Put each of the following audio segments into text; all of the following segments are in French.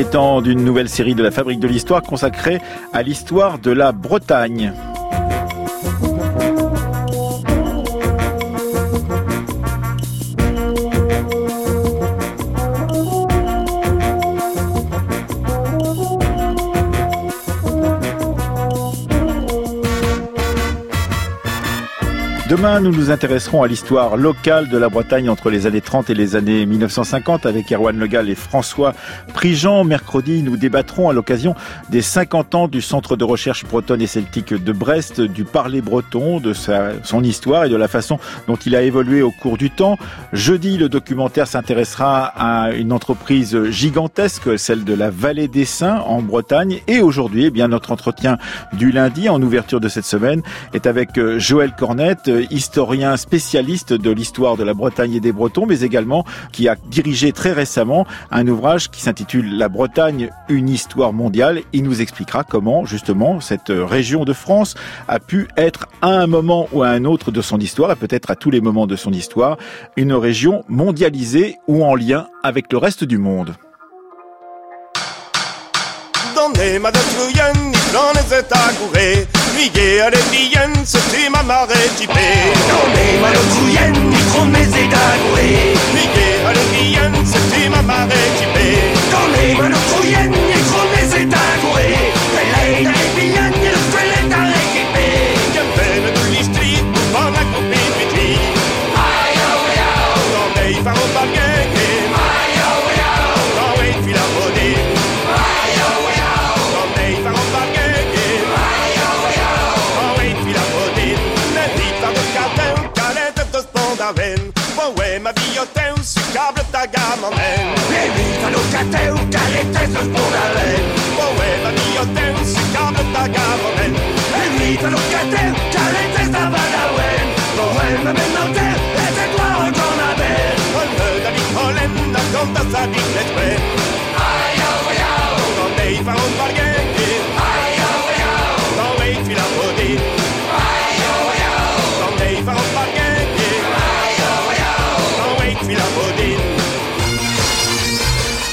premier temps d'une nouvelle série de la Fabrique de l'Histoire consacrée à l'histoire de la Bretagne. Demain, nous nous intéresserons à l'histoire locale de la Bretagne entre les années 30 et les années 1950 avec Erwan Legal et François Prigent. Mercredi, nous débattrons à l'occasion des 50 ans du Centre de recherche bretonne et celtique de Brest, du parler breton, de sa, son histoire et de la façon dont il a évolué au cours du temps. Jeudi, le documentaire s'intéressera à une entreprise gigantesque, celle de la Vallée des Saints en Bretagne. Et aujourd'hui, eh bien, notre entretien du lundi en ouverture de cette semaine est avec euh, Joël Cornette, historien spécialiste de l'histoire de la Bretagne et des Bretons, mais également qui a dirigé très récemment un ouvrage qui s'intitule La Bretagne, une histoire mondiale. Il nous expliquera comment, justement, cette région de France a pu être à un moment ou à un autre de son histoire, et peut-être à tous les moments de son histoire, une région mondialisée ou en lien avec le reste du monde. Bien så till mamma rättipé Donne ma lo cuyen ni promese d'agoué Figge alle bien så till mamma rättipé Donne eucaliptus was born a lane. Forever neon come with the government. And leave and no I've gone to Sardine, it's been. Ay, un.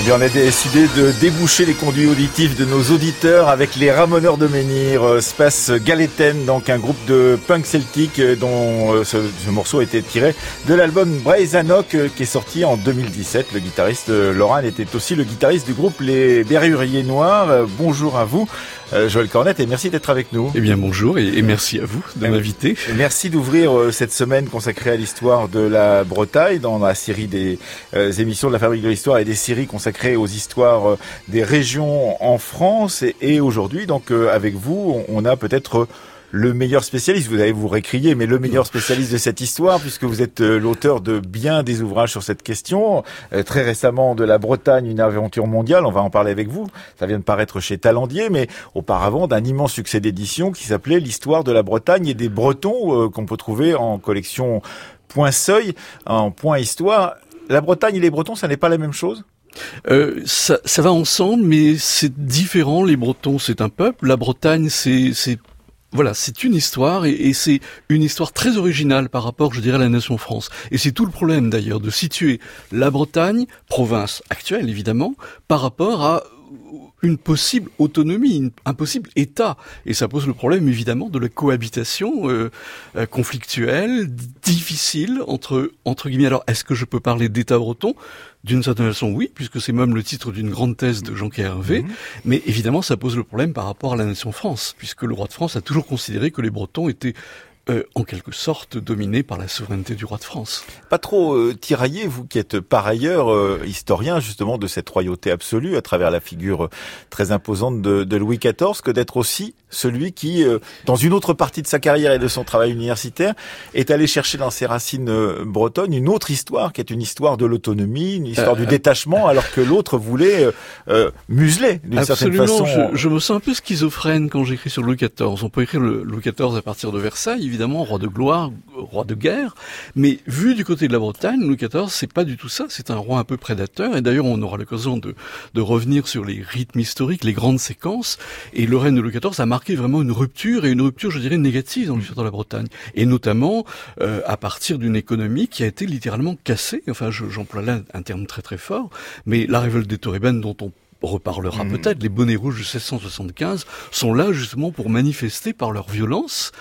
Et on a décidé de déboucher les conduits auditifs de nos auditeurs avec les Ramoneurs de Menhir, euh, Space Galeten, donc un groupe de punk celtique euh, dont euh, ce, ce, morceau été tiré de l'album Braizanok qui est sorti en 2017. Le guitariste Laurent était aussi le guitariste du groupe Les Berruriers Noirs. Bonjour à vous. Euh, Joël Cornette, et merci d'être avec nous. Eh bien, bonjour et, et merci à vous de m'inviter. Merci d'ouvrir euh, cette semaine consacrée à l'histoire de la Bretagne dans la série des euh, émissions de la Fabrique de l'Histoire et des séries consacrées aux histoires des régions en France. Et, et aujourd'hui, donc, avec vous, on a peut-être le meilleur spécialiste, vous allez vous récrier, mais le meilleur spécialiste de cette histoire, puisque vous êtes l'auteur de bien des ouvrages sur cette question. Euh, très récemment, de la Bretagne, une aventure mondiale, on va en parler avec vous. Ça vient de paraître chez Talandier, mais auparavant d'un immense succès d'édition qui s'appelait L'histoire de la Bretagne et des Bretons, euh, qu'on peut trouver en collection Point Seuil, en Point Histoire. La Bretagne et les Bretons, ça n'est pas la même chose? Euh, ça va ensemble, mais c'est différent. Les Bretons, c'est un peuple. La Bretagne, c'est voilà, c'est une histoire et, c'est une histoire très originale par rapport, je dirais, à la nation France. Et c'est tout le problème d'ailleurs de situer la Bretagne, province actuelle évidemment, par rapport à une possible autonomie, un possible État. Et ça pose le problème évidemment de la cohabitation euh, euh, conflictuelle, difficile entre entre guillemets. Alors, est-ce que je peux parler d'État breton? D'une certaine façon, oui, puisque c'est même le titre d'une grande thèse de Jean Hervé. Mmh. Mais évidemment, ça pose le problème par rapport à la nation France, puisque le roi de France a toujours considéré que les Bretons étaient euh, en quelque sorte dominé par la souveraineté du roi de France. Pas trop euh, tiraillé, vous qui êtes par ailleurs euh, historien justement de cette royauté absolue à travers la figure très imposante de, de Louis XIV, que d'être aussi celui qui, euh, dans une autre partie de sa carrière et de son travail universitaire, est allé chercher dans ses racines euh, bretonnes une autre histoire, qui est une histoire de l'autonomie, une histoire du détachement, alors que l'autre voulait museler d'une certaine façon. Je, je me sens un peu schizophrène quand j'écris sur Louis XIV. On peut écrire le Louis XIV à partir de Versailles, évidemment, roi de gloire, roi de guerre, mais vu du côté de la Bretagne, Louis XIV, c'est pas du tout ça, c'est un roi un peu prédateur, et d'ailleurs on aura l'occasion de, de revenir sur les rythmes historiques, les grandes séquences, et le règne de Louis XIV a marqué vraiment une rupture, et une rupture, je dirais, négative dans l'histoire de la Bretagne, et notamment euh, à partir d'une économie qui a été littéralement cassée, enfin j'emploie là un terme très très fort, mais la révolte des Toribènes dont on reparlera mmh. peut-être, les bonnets rouges de 1675 sont là justement pour manifester par leur violence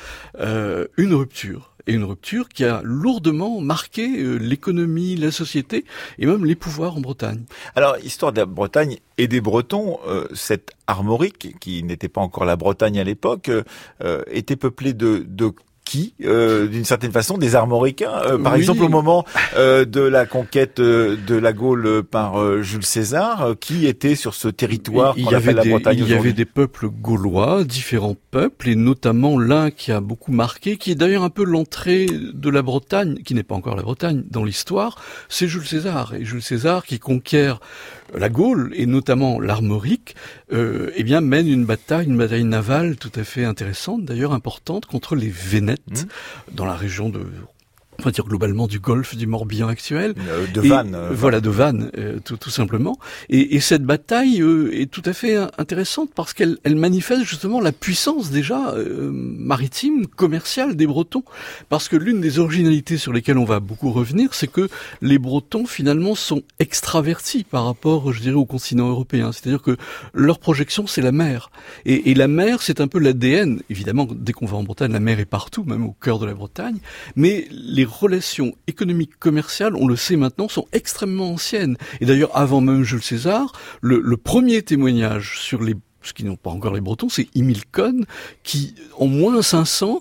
euh, une rupture et une rupture qui a lourdement marqué euh, l'économie, la société et même les pouvoirs en Bretagne. Alors, histoire de la Bretagne et des Bretons, euh, cette armorique, qui n'était pas encore la Bretagne à l'époque, euh, était peuplée de, de qui, euh, d'une certaine façon, des armoricains. Euh, par exemple, au moment euh, de la conquête de la Gaule par Jules César, qui était sur ce territoire il y avait la Bretagne Il y avait des peuples gaulois, différents peuples, et notamment l'un qui a beaucoup marqué, qui est d'ailleurs un peu l'entrée de la Bretagne, qui n'est pas encore la Bretagne, dans l'histoire, c'est Jules César. Et Jules César qui conquiert la Gaule et notamment l'Armorique, euh, eh bien mène une bataille, une bataille navale tout à fait intéressante, d'ailleurs importante contre les Vénètes mmh. dans la région de on va dire globalement du golfe du Morbihan actuel. Euh, de Vannes. Euh, voilà, de Vannes, euh, tout, tout, simplement. Et, et cette bataille est tout à fait intéressante parce qu'elle elle manifeste justement la puissance déjà maritime, commerciale des Bretons. Parce que l'une des originalités sur lesquelles on va beaucoup revenir, c'est que les Bretons finalement sont extravertis par rapport, je dirais, au continent européen. C'est-à-dire que leur projection, c'est la mer. Et, et la mer, c'est un peu l'ADN. Évidemment, dès qu'on va en Bretagne, la mer est partout, même au cœur de la Bretagne. Mais les relations économiques commerciales, on le sait maintenant, sont extrêmement anciennes. Et d'ailleurs, avant même Jules César, le, premier témoignage sur les ce qui n'ont pas encore les Bretons, c'est Emile Cohn, qui, en moins 500,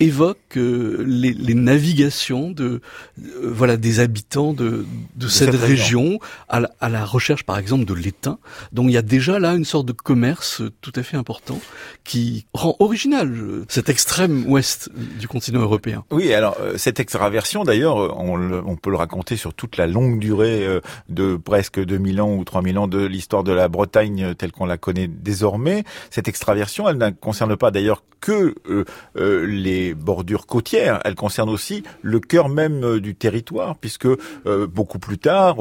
évoque euh, les, les, navigations de euh, voilà des habitants de, de, cette, région, à, la, à la, recherche par exemple de l'étain. Donc il y a déjà là une sorte de commerce tout à fait important qui rend original euh, cet extrême ouest du continent européen. Oui, alors cette extraversion d'ailleurs, on, on, peut le raconter sur toute la longue durée de presque 2000 ans ou 3000 ans de l'histoire de la Bretagne telle qu'on la connaît désormais. Cette extraversion, elle ne concerne pas d'ailleurs que les bordures côtières, elle concerne aussi le cœur même euh, du territoire, puisque euh, beaucoup plus tard,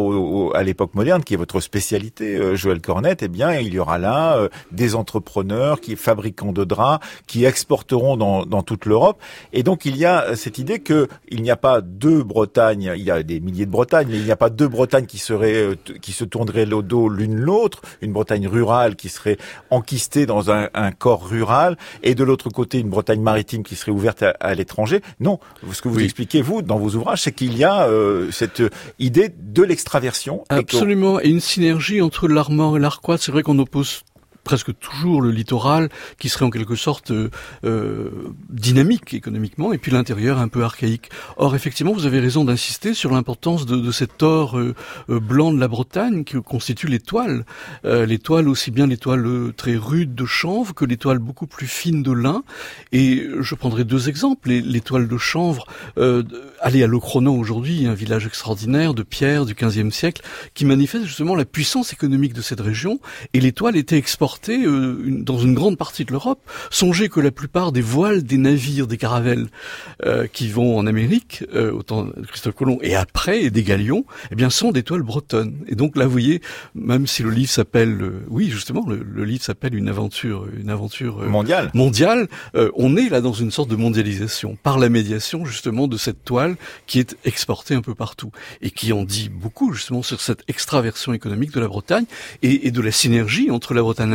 à l'époque moderne, qui est votre spécialité, euh, Joël Cornette, eh bien, il y aura là des entrepreneurs qui fabriquant de draps, qui exporteront dans, dans toute l'Europe, et donc il y a cette idée que il n'y a pas deux Bretagnes, il y a des milliers de Bretagnes, mais il n'y a pas deux Bretagnes qui seraient, qui se tourneraient le dos l'une l'autre, une Bretagne rurale qui serait enquistée dans un, un corps rural, et de l'autre côté une Bretagne maritime qui serait ouverte à, l'étranger. Non, ce que vous expliquez vous dans vos ouvrages, c'est qu'il y a euh, cette idée de l'extraversion. Absolument, et, une synergie entre l'armor et l'arquois. C'est vrai qu'on oppose presque toujours le littoral qui serait en quelque sorte euh, euh, dynamique économiquement et puis l'intérieur un peu archaïque. Or effectivement vous avez raison d'insister sur l'importance de, de, cet or euh, euh blanc de la Bretagne qui constitue les toiles. Euh, les toiles aussi bien les toiles très rudes de chanvre que les toiles beaucoup plus fines de lin. Et je prendrai deux exemples. Les, les toiles de chanvre, allez à Locronan aujourd'hui, un village extraordinaire de pierre du XVe siècle qui manifeste justement la puissance économique de cette région et les toiles étaient euh, dans une grande partie de l'Europe. Songez que la plupart des voiles des navires, des caravelles euh, qui vont en Amérique, euh, autant de Christophe Colomb et après, et des galions, eh bien, sont des toiles bretonnes. Et donc là, vous voyez, même si le livre s'appelle, oui, justement, le, livre s'appelle une aventure, une aventure mondiale. Mondiale. on est là dans une sorte de mondialisation par la médiation justement de cette toile qui est exportée un peu partout et qui en dit beaucoup justement sur cette extraversion économique de la Bretagne et, et de la synergie entre la Bretagne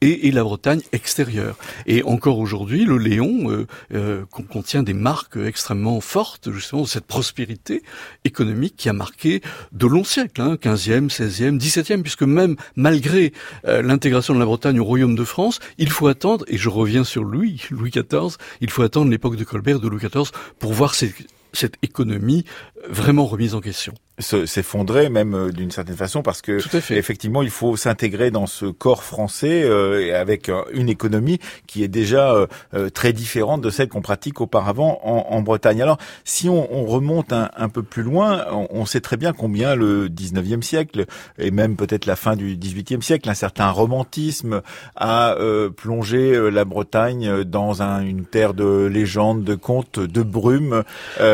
et, la Bretagne extérieure. Et encore aujourd'hui, le Léon euh, euh, contient des marques extrêmement fortes justement de cette prospérité économique qui a marqué de longs siècles, hein, 15e, 16e, 17e, puisque même malgré euh, l'intégration de la Bretagne au Royaume de France, il faut attendre, et je reviens sur Louis, Louis XIV, il faut attendre l'époque de Colbert, de Louis XIV, pour voir cette économie vraiment remise en question s'effondrer même euh, d'une certaine façon parce que effectivement il faut s'intégrer dans ce corps français euh, avec euh, une économie qui est déjà très différente de celle qu'on pratique auparavant en, en, Bretagne. Alors si on, on remonte un, un, peu plus loin, on, on, sait très bien combien le 19e siècle et même peut-être la fin du 18e siècle, un certain romantisme a plongé la Bretagne dans un, une terre de légendes, de contes, de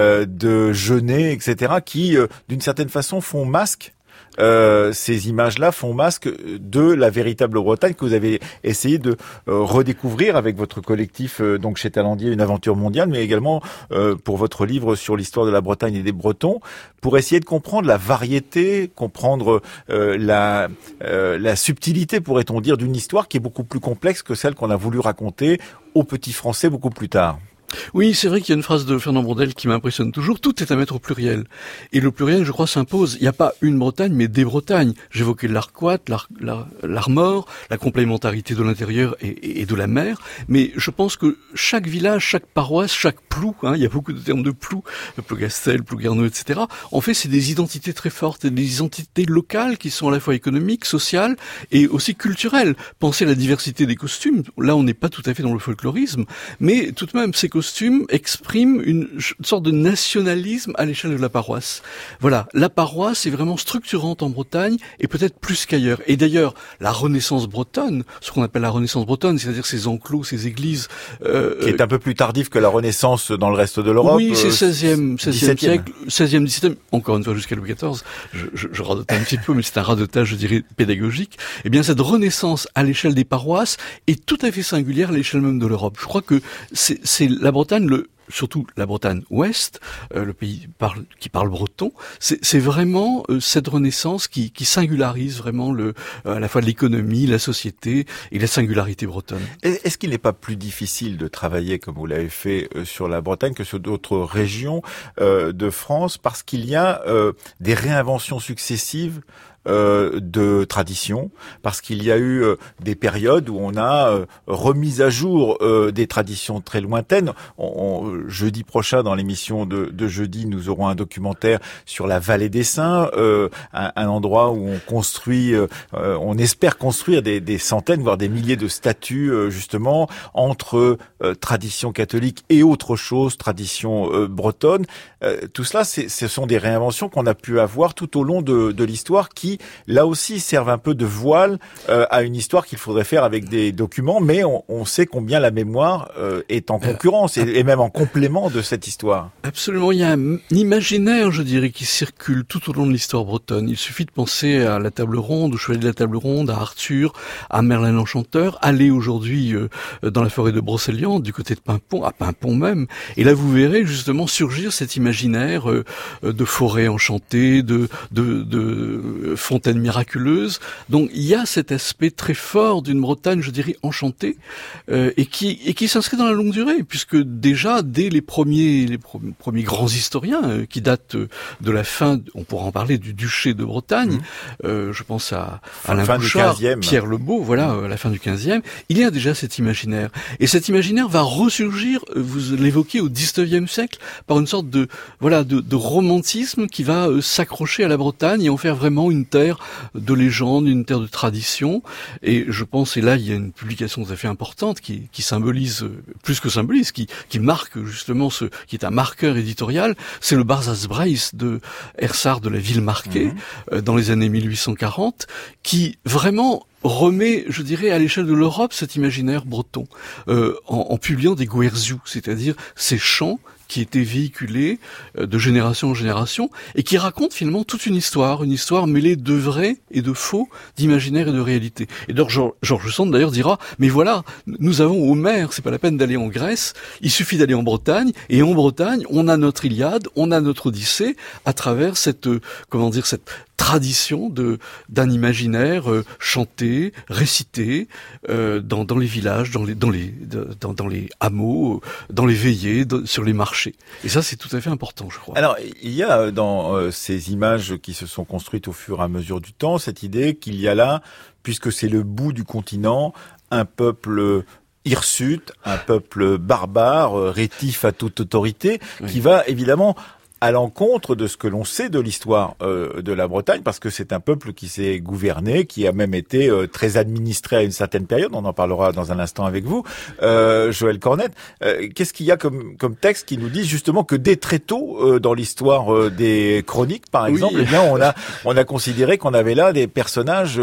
brume, de genêts, etc. qui d'une certaine façon font masque euh, ces images-là font masque de la véritable Bretagne que vous avez essayé de euh, redécouvrir avec votre collectif donc chez Talendier une aventure mondiale, mais également pour votre livre sur l'histoire de la Bretagne et des Bretons, pour essayer de comprendre la variété, comprendre la la subtilité, pourrait-on dire, d'une histoire qui est beaucoup plus complexe que celle qu'on a voulu raconter aux petits Français beaucoup plus tard. Oui, c'est vrai qu'il y a une phrase de Fernand Brodel qui m'impressionne toujours. Tout est à mettre au pluriel. Et le pluriel, je crois, s'impose. Il n'y a pas une Bretagne, mais des Bretagnes. J'évoquais l'Arquat, l'Armor, la complémentarité de l'intérieur et, de la mer. Mais je pense que chaque village, chaque paroisse, chaque plou, hein, il y a beaucoup de termes de plou, Plougastel, Plouguerneau, etc. En fait, c'est des identités très fortes, des identités locales qui sont à la fois économiques, sociales et aussi culturelles. Pensez à la diversité des costumes. Là, on n'est pas tout à fait dans le folklorisme, mais tout de même, c'est costume exprime une, sorte de nationalisme à l'échelle de la paroisse. Voilà, la paroisse est vraiment structurante en Bretagne et peut-être plus qu'ailleurs. Et d'ailleurs, la Renaissance bretonne, ce qu'on appelle la Renaissance bretonne, c'est-à-dire ces enclos, ces églises, euh, qui est un peu plus tardif que la Renaissance dans le reste de l'Europe. Oui, c'est 16e, 16e siècle, 16e, 17e, encore une fois jusqu'à Louis XIV. Je, je, je radote un petit peu, mais c'est un radotage, je dirais, pédagogique. Eh bien, cette Renaissance à l'échelle des paroisses est tout à fait singulière à l'échelle même de l'Europe. Je crois que c'est la Bretagne, le, surtout la Bretagne ouest, euh, le pays parle, qui parle breton, c'est vraiment euh, cette renaissance qui, qui, singularise vraiment le, euh, à la fois l'économie, la société et la singularité bretonne. Est-ce qu'il n'est pas plus difficile de travailler comme vous l'avez fait sur la Bretagne que sur d'autres régions de France parce qu'il y a des réinventions successives euh, de tradition, parce qu'il y a eu euh, des périodes où on a euh, remis à jour des traditions très lointaines. jeudi prochain, dans l'émission de, de, jeudi, nous aurons un documentaire sur la vallée des Saints, un, un, endroit où on construit, on espère construire des, des, centaines, voire des milliers de statues, justement, entre tradition catholique et autre chose, tradition bretonne. tout cela, ce sont des réinventions qu'on a pu avoir tout au long de, de l'histoire qui là aussi, servent un peu de voile euh, à une histoire qu'il faudrait faire avec des documents, mais on, sait combien la mémoire euh, est en concurrence et, même en complément de cette histoire. Absolument, il y a un imaginaire, je dirais, qui circule tout au long de l'histoire bretonne. Il suffit de penser à la table ronde, au chevalier de la table ronde, à Arthur, à Merlin l'Enchanteur, aller aujourd'hui euh, dans la forêt de Brocéliande, du côté de Pimpon, à Pimpon même, et là vous verrez justement surgir cet imaginaire de forêt enchantée, de, de, de fontaine miraculeuse. Donc il y a cet aspect très fort d'une Bretagne, je dirais, enchantée, euh, et qui et qui s'inscrit dans la longue durée, puisque déjà dès les premiers les premiers grands historiens euh, qui datent euh, de la fin, on pourra en parler du duché de Bretagne, mmh. je pense à Alain Bouchard, Pierre Lebeau, voilà, mmh. à la fin du 15e, il y a déjà cet imaginaire. Et cet imaginaire va ressurgir, vous l'évoquez au 19e siècle, par une sorte de voilà de, de romantisme qui va s'accrocher à la Bretagne et en faire vraiment une terre de légende, une terre de tradition. Et je pense, et là il y a une publication tout à fait importante qui, qui symbolise, plus que symbolise, qui, qui marque justement ce, qui est un marqueur éditorial, c'est le Barzaz Brace de Ersard de la ville marquée, mhm. euh, dans les années 1840, qui vraiment remet, je dirais, à l'échelle de l'Europe cet imaginaire breton, euh, en, en, publiant des guerzous, c'est-à-dire ces chants qui était véhiculé euh, de génération en génération et qui raconte finalement toute une histoire, une histoire mêlée de vrai et de faux, d'imaginaire et de réalité. Et donc Georges Sand d'ailleurs dira mais voilà, nous avons Homère, c'est pas la peine d'aller en Grèce, il suffit d'aller en Bretagne et en Bretagne, on a notre Iliade, on a notre Odyssée à travers cette euh, comment dire cette tradition de d'un imaginaire euh, chanté, récité euh, dans, dans les villages, dans les dans les dans, dans les hameaux, dans les veillées, sur les marchés. Et ça, c'est tout à fait important, je crois. Alors, il y a euh, dans ces images qui se sont construites au fur et à mesure du temps cette idée qu'il y a là, puisque c'est le bout du continent, un peuple hirsute, un peuple barbare, rétif à toute autorité, qui va évidemment à l'encontre de ce que l'on sait de l'histoire euh, de la Bretagne, parce que c'est un peuple qui s'est gouverné, qui a même été euh, très administré à une certaine période. On en parlera dans un instant avec vous, euh, Joël Cornette. Euh, qu'est-ce qu'il y a comme, comme texte qui nous dit justement que dès très tôt dans l'histoire des chroniques, par exemple, eh bien on a on a considéré qu'on avait là des personnages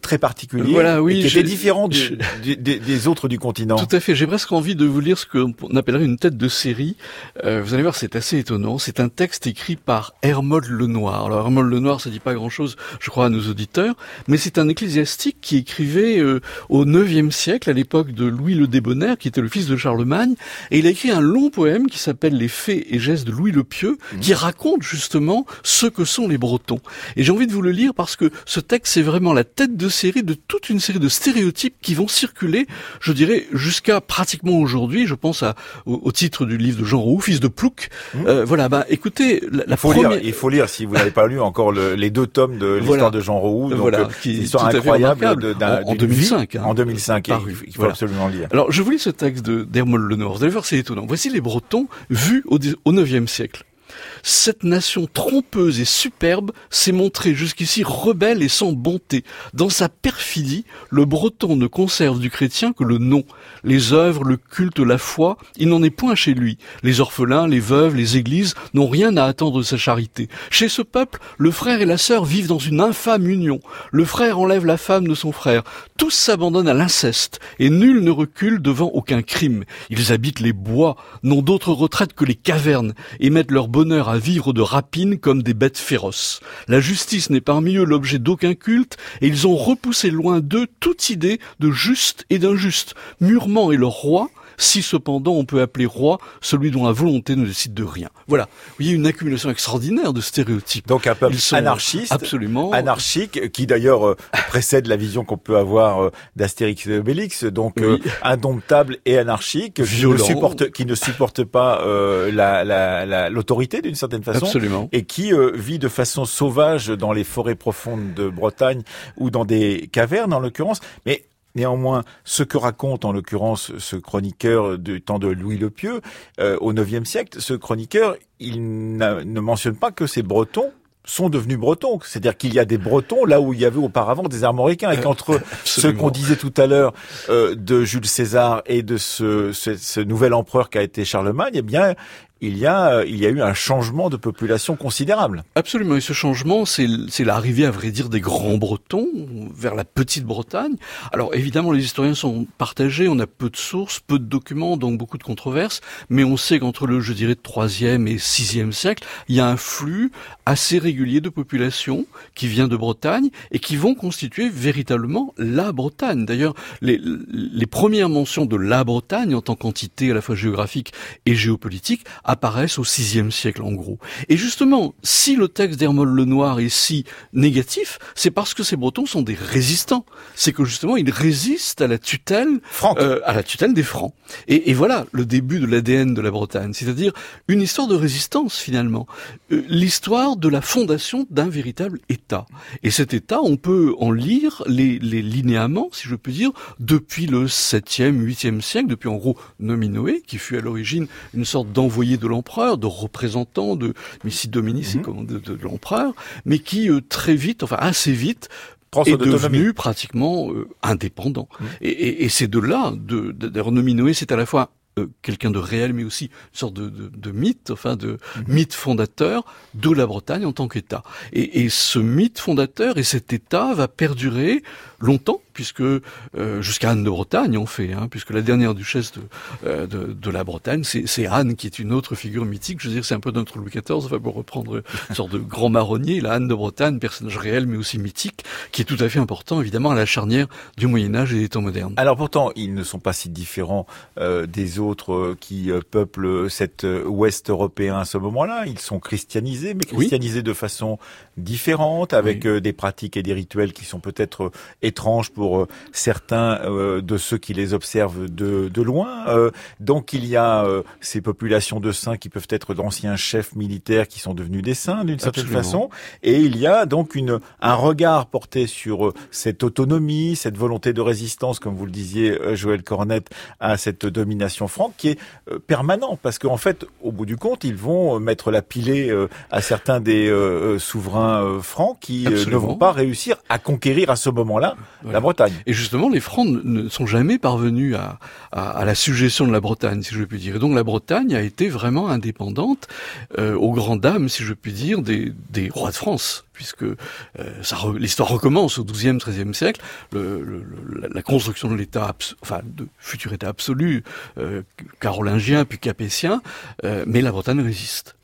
très particuliers, voilà, oui, qui étaient différents des autres du continent. Tout à fait. J'ai presque envie de vous lire ce qu'on appellerait une tête de série. vous allez voir, c'est assez étonnant. C'est un texte écrit par Hermod Lenoir. Alors Hermod Lenoir, ça dit pas grand-chose, je crois, à nos auditeurs, mais c'est un ecclésiastique qui écrivait euh, au IXe siècle, à l'époque de Louis le Débonnaire, qui était le fils de Charlemagne, et il a écrit un long poème qui s'appelle Les faits et gestes de Louis le Pieux, mmh. qui raconte justement ce que sont les Bretons. Et j'ai envie de vous le lire parce que ce texte, c'est vraiment la tête de série de toute une série de stéréotypes qui vont circuler, je dirais, jusqu'à pratiquement aujourd'hui. Je pense à, au, titre du livre de Jean Roux, fils de Plouc. Mmh. Euh, voilà, bah écoutez, la, il faut lire, il faut lire si vous n'avez pas lu encore le, les deux tomes de l'histoire de Jean Roux. Donc, voilà, euh, qui est histoire incroyable en, 2005. Hein, en 2005, il faut absolument lire. Alors, je vous lis ce texte de d'Hermol Lenoir. Vous allez voir, c'est étonnant. Voici les Bretons vus au, au 9e siècle. Cette nation trompeuse et superbe s'est montrée jusqu'ici rebelle et sans bonté. Dans sa perfidie, le breton ne conserve du chrétien que le nom. Les œuvres, le culte, la foi, il n'en est point chez lui. Les orphelins, les veuves, les églises n'ont rien à attendre de sa charité. Chez ce peuple, le frère et la sœur vivent dans une infâme union. Le frère enlève la femme de son frère. Tous s'abandonnent à l'inceste, et nul ne recule devant aucun crime. Ils habitent les bois, n'ont d'autre retraite que les cavernes, et mettent leur bonheur à vivre de rapine comme des bêtes féroces. La justice n'est parmi eux l'objet d'aucun culte, et ils ont repoussé loin d'eux toute idée de juste et d'injuste. Murement et leur roi, si cependant on peut appeler roi celui dont la volonté ne décide de rien. Voilà. Vous voyez une accumulation extraordinaire de stéréotypes. Donc un peuple anarchiste, absolument anarchique, qui d'ailleurs euh, précède la vision qu'on peut avoir euh, d'Astérix et Obélix, donc euh, indomptable et anarchique, qui ne, supporte, qui ne supporte pas l'autorité la, la, d'une certaine façon, absolument. et qui vit de façon sauvage dans les forêts profondes de Bretagne ou dans des cavernes en l'occurrence, mais Néanmoins, ce que raconte en l'occurrence ce chroniqueur du temps de Louis le Pieux euh, au IXe siècle, ce chroniqueur, il ne mentionne pas que ces Bretons sont devenus bretons. C'est-à-dire qu'il y a des bretons là où il y avait auparavant des armoricains. Et qu'entre ce qu'on disait tout à l'heure euh, de Jules César et de ce, ce, ce, nouvel empereur qu'a été Charlemagne, eh bien, il y a, euh, il y a eu un changement de population considérable. Absolument. Et ce changement, c'est l'arrivée, à vrai dire, des grands Bretons vers la petite Bretagne. Alors, évidemment, les historiens sont partagés. On a peu de sources, peu de documents, donc beaucoup de controverses. Mais on sait qu'entre le, je dirais, troisième et sixième siècle, il y a un flux assez régulier de population qui vient de Bretagne et qui vont constituer véritablement la Bretagne. D'ailleurs, les, les premières mentions de la Bretagne en tant qu'entité à la fois géographique et géopolitique apparaissent au VIe siècle en gros. Et justement, si le texte d'Hermol Lenoir est si négatif, c'est parce que ces Bretons sont des résistants. C'est que justement, ils résistent à la tutelle, euh, à la tutelle des Francs. Et, et voilà le début de l'ADN de la Bretagne, c'est-à-dire une histoire de résistance finalement, euh, l'histoire de la fondation d'un véritable État. Et cet État, on peut en lire les, les linéaments, si je puis dire, depuis le 7e, 8e siècle, depuis en gros Nominoé, qui fut à l'origine une sorte d'envoyé de l'empereur, de représentant de Missi Dominici, mhm. de, de, l'empereur, mais qui euh, très vite, enfin assez vite, est devenu pratiquement euh, indépendant. Mhm. Et, et, et c'est de là, de, de, c'est à la fois euh, quelqu'un de réel, mais aussi une sorte de, de, de mythe, enfin de mhm. mythe fondateur de la Bretagne en tant qu'État. Et, et, ce mythe fondateur et cet État va perdurer longtemps, puisque euh, jusqu'à Anne de Bretagne on fait, hein, puisque la dernière duchesse de, euh, de, de, la Bretagne, c'est Anne qui est une autre figure mythique. Je veux dire, c'est un peu notre Louis XIV, enfin, pour reprendre une sorte de grand marronnier, la Anne de Bretagne, personnage réel mais aussi mythique, qui est tout à fait important évidemment à la charnière du Moyen Âge et des temps modernes. Alors pourtant, ils ne sont pas si différents euh, des autres euh, qui euh, peuplent cet Ouest européen à ce moment-là. Ils sont christianisés, mais christianisés de façon différente, avec des pratiques et des rituels qui sont peut-être étranges pour certains de ceux qui les observent de, de loin. donc il y a ces populations de saints qui peuvent être d'anciens chefs militaires qui sont devenus des saints d'une certaine façon, et il y a donc une un regard porté sur cette autonomie, cette volonté de résistance, comme vous le disiez, Joël Cornette, à cette domination franque qui est euh, permanent parce qu'en fait, au bout du compte, ils vont euh, mettre la pilée euh, à certains des souverains francs qui ne vont pas réussir à conquérir à ce moment-là la Bretagne. Et justement, les francs ne sont jamais parvenus à, à, la suggestion de la Bretagne, si je puis dire. Et donc la Bretagne a été vraiment indépendante aux grandes dames, si je puis dire, des, des rois de France puisque euh, l'histoire recommence au XIIe, XIIIe siècle, le, la construction de l'État, enfin de futur État absolu, euh, carolingien puis capétien, euh, mais la Bretagne résiste.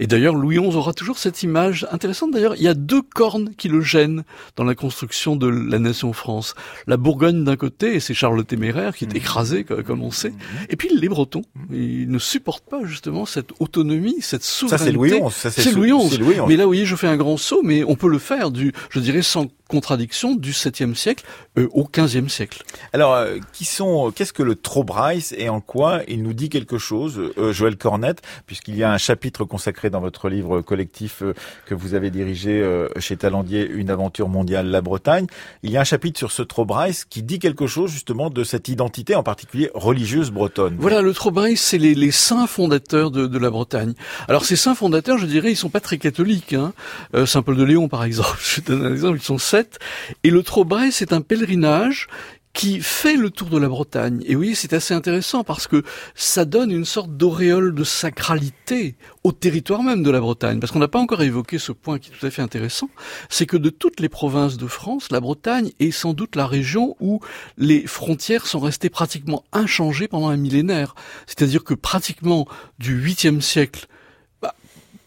Et d'ailleurs, Louis XI aura toujours cette image intéressante. D'ailleurs, il y a deux cornes qui le gênent dans la construction de la nation France. La Bourgogne d'un côté, et c'est Charles le Téméraire qui est mmh. écrasé, comme on sait. Mmh. Et puis les Bretons, ils ne supportent pas justement cette autonomie, cette souveraineté. Ça, c'est Louis XI. C'est Louis, Louis XI. Mais là, vous voyez, je fais un grand saut, mais on peut le faire du, je dirais, sans contradiction du 7e siècle euh, au 15e siècle. Alors, euh, qui sont, qu'est-ce que le Trobrice et en quoi il nous dit quelque chose, euh, Joël Cornette, puisqu'il y a un chapitre consacré dans votre livre collectif que vous avez dirigé chez Talandier, Une aventure mondiale, la Bretagne. Il y a un chapitre sur ce Trobrice qui dit quelque chose justement de cette identité, en particulier religieuse bretonne. Voilà, le Trobrice, c'est les, les, saints fondateurs de, de, la Bretagne. Alors, ces saints fondateurs, je dirais, ils sont pas très catholiques. Hein. Saint Paul de Léon, par exemple, je donne un exemple, ils sont et le Trobray, c'est un pèlerinage qui fait le tour de la Bretagne. Et oui, c'est assez intéressant parce que ça donne une sorte d'auréole de sacralité au territoire même de la Bretagne. Parce qu'on n'a pas encore évoqué ce point qui est tout à fait intéressant, c'est que de toutes les provinces de France, la Bretagne est sans doute la région où les frontières sont restées pratiquement inchangées pendant un millénaire. C'est-à-dire que pratiquement du 8e siècle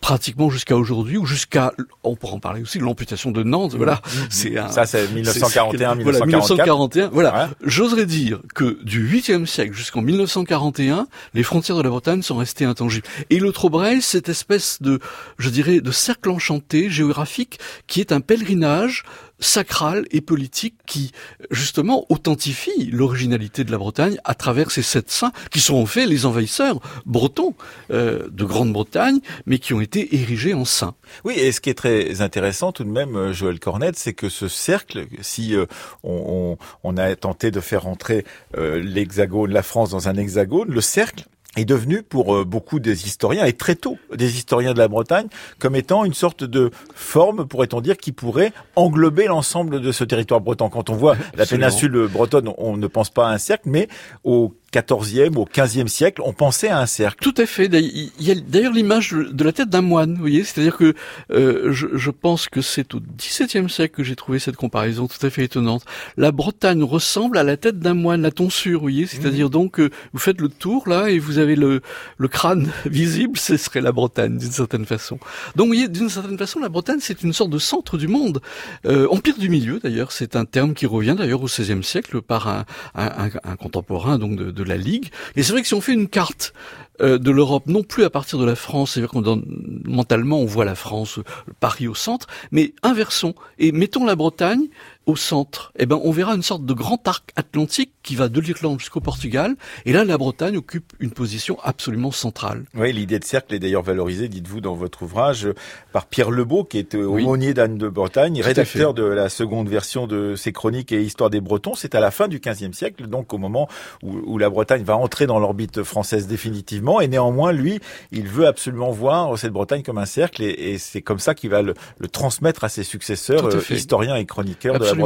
pratiquement jusqu'à aujourd'hui ou jusqu'à on pourra en parler aussi l'amputation de Nantes voilà. Mmh, mmh. c'est ça c'est 1941 voilà 1941 voilà. J'oserais dire que du 8e siècle jusqu'en 1941 les frontières de la Bretagne sont restées intangibles. Et le Trobrel cette espèce de je dirais de cercle enchanté géographique qui est un pèlerinage sacrale et politique qui, justement, authentifie l'originalité de la Bretagne à travers ces sept saints qui sont en fait les envahisseurs bretons euh, de Grande-Bretagne, mais qui ont été érigés en saints. Oui, et ce qui est très intéressant tout de même, euh, Joël Cornette, c'est que ce cercle, si euh, on, on, a tenté de faire entrer l'hexagone, la France dans un hexagone, le cercle est devenu pour euh, beaucoup des historiens, et très tôt des historiens de la Bretagne, comme étant une sorte de forme, pourrait-on dire, qui pourrait englober l'ensemble de ce territoire breton. Quand on voit la péninsule bretonne, on ne pense pas à un cercle, mais au 14e, au 15e siècle, on pensait à un cercle. Tout à fait. Il y a d'ailleurs l'image de la tête d'un moine, vous voyez. C'est-à-dire que euh, je, je, pense que c'est au 17e siècle que j'ai trouvé cette comparaison tout à fait étonnante. La Bretagne ressemble à la tête d'un moine, la tonsure, vous voyez. C'est-à-dire mmh. donc euh, vous faites le tour là et vous avez le, le crâne visible, ce serait la Bretagne d'une certaine façon. Donc vous voyez, d'une certaine façon, la Bretagne c'est une sorte de centre du monde. Euh, empire du milieu d'ailleurs, c'est un terme qui revient d'ailleurs au 16e siècle par un, un, un contemporain donc de, de la Ligue. Et c'est vrai que si on fait une carte euh, de l'Europe, non plus à partir de la France, c'est-à-dire qu'on mentalement on voit la France, Paris au centre, mais inversons et mettons la Bretagne au centre, eh ben, on verra une sorte de grand arc atlantique qui va de l'Irlande jusqu'au Portugal. Et là, la Bretagne occupe une position absolument centrale. Oui, l'idée de cercle est d'ailleurs valorisée, dites-vous, dans votre ouvrage, par Pierre Lebeau, qui est aumônier d'Anne de Bretagne, rédacteur de la seconde version de ses chroniques et Histoire des Bretons. C'est à la fin du XVe siècle, donc au moment où, la Bretagne va entrer dans l'orbite française définitivement. Et néanmoins, lui, il veut absolument voir cette Bretagne comme un cercle, et, c'est comme ça qu'il va le, transmettre à ses successeurs, euh, historiens et chroniqueurs de la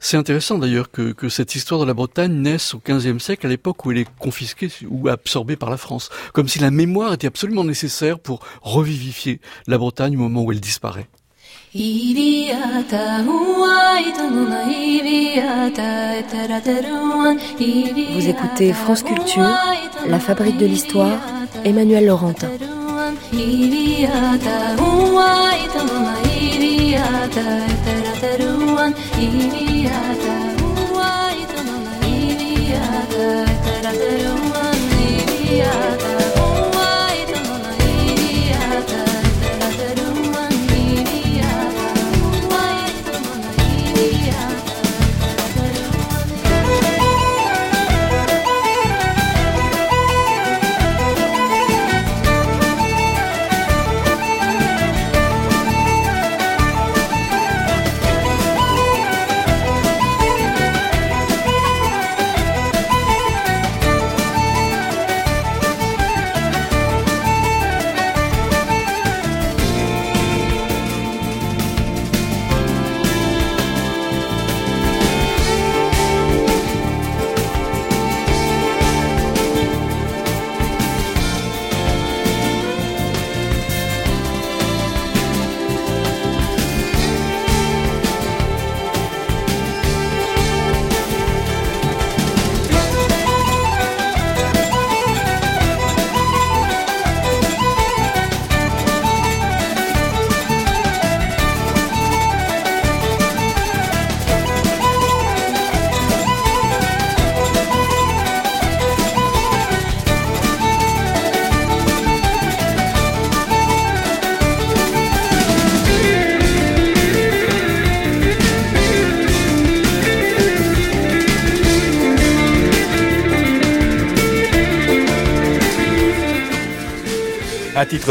c'est intéressant d'ailleurs que, que, cette histoire de la Bretagne naisse au XVe siècle, à l'époque où elle est confisquée ou absorbée par la France, comme si la mémoire était absolument nécessaire pour revivifier la Bretagne au moment où elle disparaît. Vous écoutez France Culture, la fabrique de l'histoire, Emmanuel Laurentin. ata etarataruan Ibi ata ua itonala Ibi ata etarataruan Ibi ata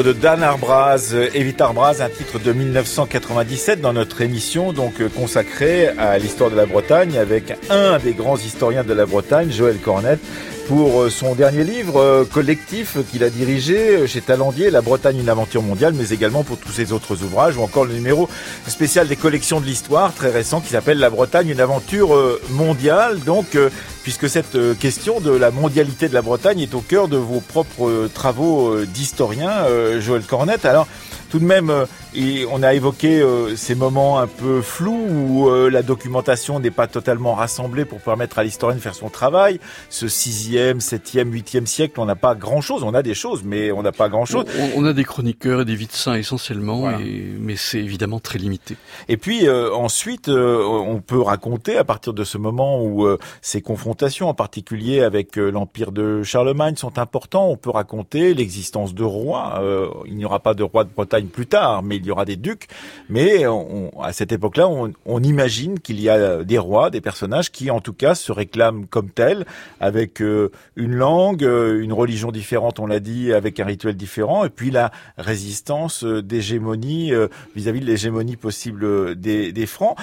de Dan Arbraz, Evita Arbraz, un titre de 1997 dans notre émission donc euh, consacrée à l'histoire de la Bretagne avec un des grands historiens de la Bretagne, Joël Cornette, pour euh, son dernier livre euh, collectif qu'il a dirigé chez Talandier, La Bretagne, une aventure mondiale, mais également pour tous ses autres ouvrages, ou encore le numéro spécial des collections de l'histoire, très récent, qui s'appelle La Bretagne, une aventure mondiale. Donc, puisque cette question de la mondialité de la Bretagne est au cœur de vos propres travaux d'historien, Joël Cornette. Tout de même, euh, on a évoqué euh, ces moments un peu flous où euh, la documentation n'est pas totalement rassemblée pour permettre à l'historien de faire son travail. Ce sixième, septième, huitième siècle, on n'a pas grand-chose. On a des choses, mais on n'a pas grand-chose. On, a des chroniqueurs et des saints essentiellement, mais c'est évidemment très limité. Et puis ensuite, on peut raconter à partir de ce moment où ces confrontations, en particulier avec l'empire de Charlemagne, sont importants. On peut raconter l'existence de rois. il n'y aura pas de roi de Bretagne plus tard, mais il y aura des ducs. Mais à cette époque-là, on, imagine qu'il y a des rois, des personnages qui, en tout cas, se réclament comme tels, avec euh, une langue, euh, une religion différente, on l'a dit, avec un rituel différent, et puis la résistance euh, d'hégémonie vis-à-vis de l'hégémonie possible des, des Francs.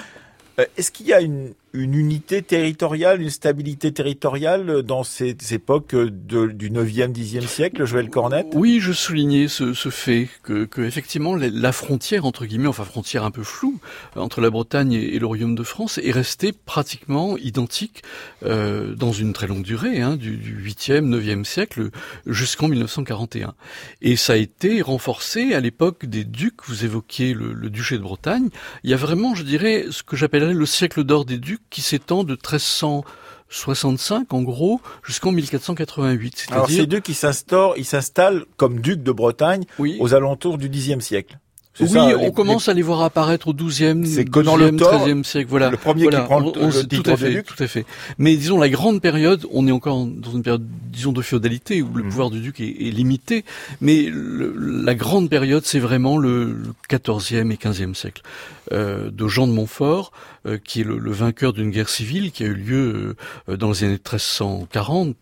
Est-ce qu'il y a une, une unité territoriale, une stabilité territoriale dans ces, époques du 9e, 10e siècle, Joël Cornette? Oui, je soulignais ce, ce fait que, que, effectivement la frontière, entre guillemets, enfin frontière un peu floue, entre la Bretagne et, le Royaume de France est restée pratiquement identique euh, dans une très longue durée, hein, du, du 8e, 9e siècle jusqu'en 1941. Et ça a été renforcé à l'époque des ducs, vous évoquiez le, le duché de Bretagne, il y a vraiment, je dirais, ce que j'appellerais le siècle d'or des ducs, qui s'étend de 1365 en gros jusqu'en 1488. Alors ces ducs qui s'instaurent, ils s'installent comme ducs de Bretagne aux alentours du Xe siècle. Oui, on commence à les voir apparaître au 12e, 12e, 13e siècle. Voilà. Le premier qui prend le, tout à fait, tout à fait. Mais disons la grande période, on est encore dans une période, disons, de féodalité où le mmh. pouvoir du duc est, est limité. Mais la grande période, c'est vraiment le, 14e et 15e siècle. Euh, de Jean de Montfort, euh, qui est le, le vainqueur d'une guerre civile qui a eu lieu euh, dans les années 1340,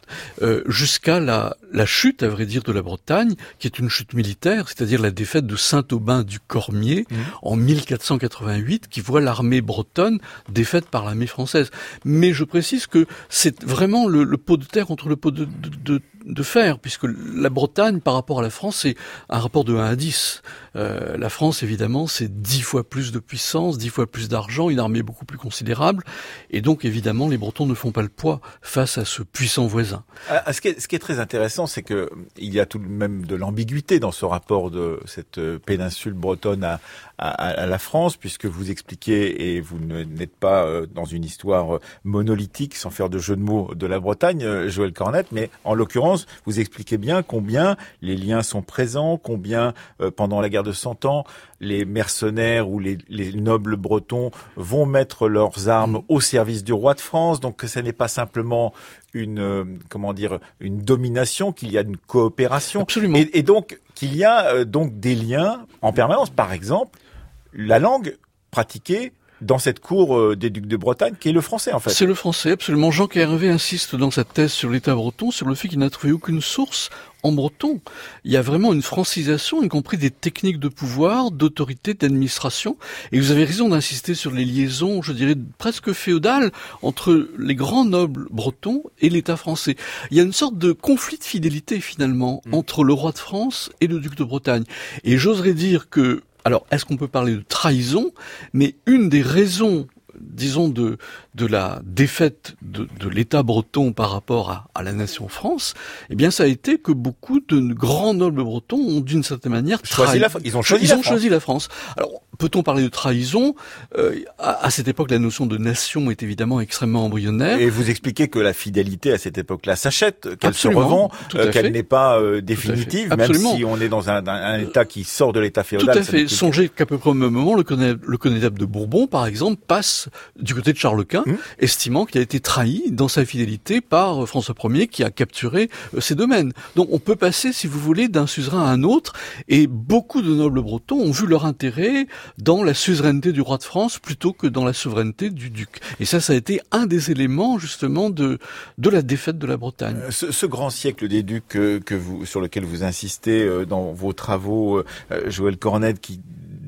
jusqu'à la, la chute, à vrai dire, de la Bretagne, qui est une chute militaire, c'est-à-dire la défaite de Saint-Aubin du Cormier mmh. en 1488, qui voit l'armée bretonne défaite par l'armée française. Mais je précise que c'est vraiment le, pot de terre contre le pot de, de, de fer, puisque la Bretagne, par rapport à la France, c'est un rapport de 1 à 10. Euh, la France, évidemment, c'est 10 fois plus de puissance, 10 fois plus d'argent, une armée beaucoup plus considérable, et donc, évidemment, les Bretons ne font pas le poids face à ce puissant voisin. Ah, ah, ce, qui est, ce qui est très intéressant, c'est que il y a tout de même de l'ambiguïté dans ce rapport de cette euh, péninsule bretonne à, à, la France, puisque vous expliquez, et vous n'êtes pas euh, dans une histoire monolithique, sans faire de jeu de mots, de la Bretagne, Joël Cornette, mais en l'occurrence, vous expliquez bien combien les liens sont présents, combien euh, pendant la guerre de Cent Ans, les mercenaires ou les, nobles bretons vont mettre leurs armes au service du roi de France. Donc que ce n'est pas simplement une euh, comment dire une domination, qu'il y a une coopération. Absolument. Et, donc qu'il y a euh, donc des liens en permanence. Par exemple, la langue pratiquée dans cette cour euh, des ducs de Bretagne, qui est le français en fait. C'est le français, absolument. Jean Hervé insiste dans sa thèse sur l'État breton sur le fait qu'il n'a trouvé aucune source en breton. Il y a vraiment une francisation, y compris des techniques de pouvoir, d'autorité, d'administration. Et vous avez raison d'insister sur les liaisons, je dirais, presque féodales entre les grands nobles bretons et l'État français. Il y a une sorte de conflit de fidélité, finalement, mm. entre le roi de France et le duc de Bretagne. Et j'oserais dire que alors, est-ce qu'on peut parler de trahison? Mais une des raisons disons, de, de la défaite de, de l'État breton par rapport à, à, la nation France, eh bien, ça a été que beaucoup de grands nobles bretons ont, d'une certaine manière, la, ils ont choisi, ils la, ont France. choisi la France. Alors, peut-on parler de trahison euh, à, à, cette époque, la notion de nation est évidemment extrêmement embryonnaire. Et vous expliquez que la fidélité à cette époque-là s'achète, qu'elle se revend, euh, qu'elle n'est pas euh, définitive, même si on est dans un, un, État qui sort de l'État féodal. Tout à fait. Songez qu'à peu près au même moment, le, le connétable de Bourbon, par exemple, passe du côté de Charles Quint, mmh. estimant qu'il a été trahi dans sa fidélité par François Ier qui a capturé euh, ses domaines. Donc on peut passer, si vous voulez, d'un suzerain à un autre, et beaucoup de nobles bretons ont vu leur intérêt dans la suzeraineté du roi de France plutôt que dans la souveraineté du duc. Et ça, ça a été un des éléments justement de de la défaite de la Bretagne. Euh, ce, grand siècle des ducs que, vous sur lequel vous insistez euh, dans vos travaux, Joël Cornet, qui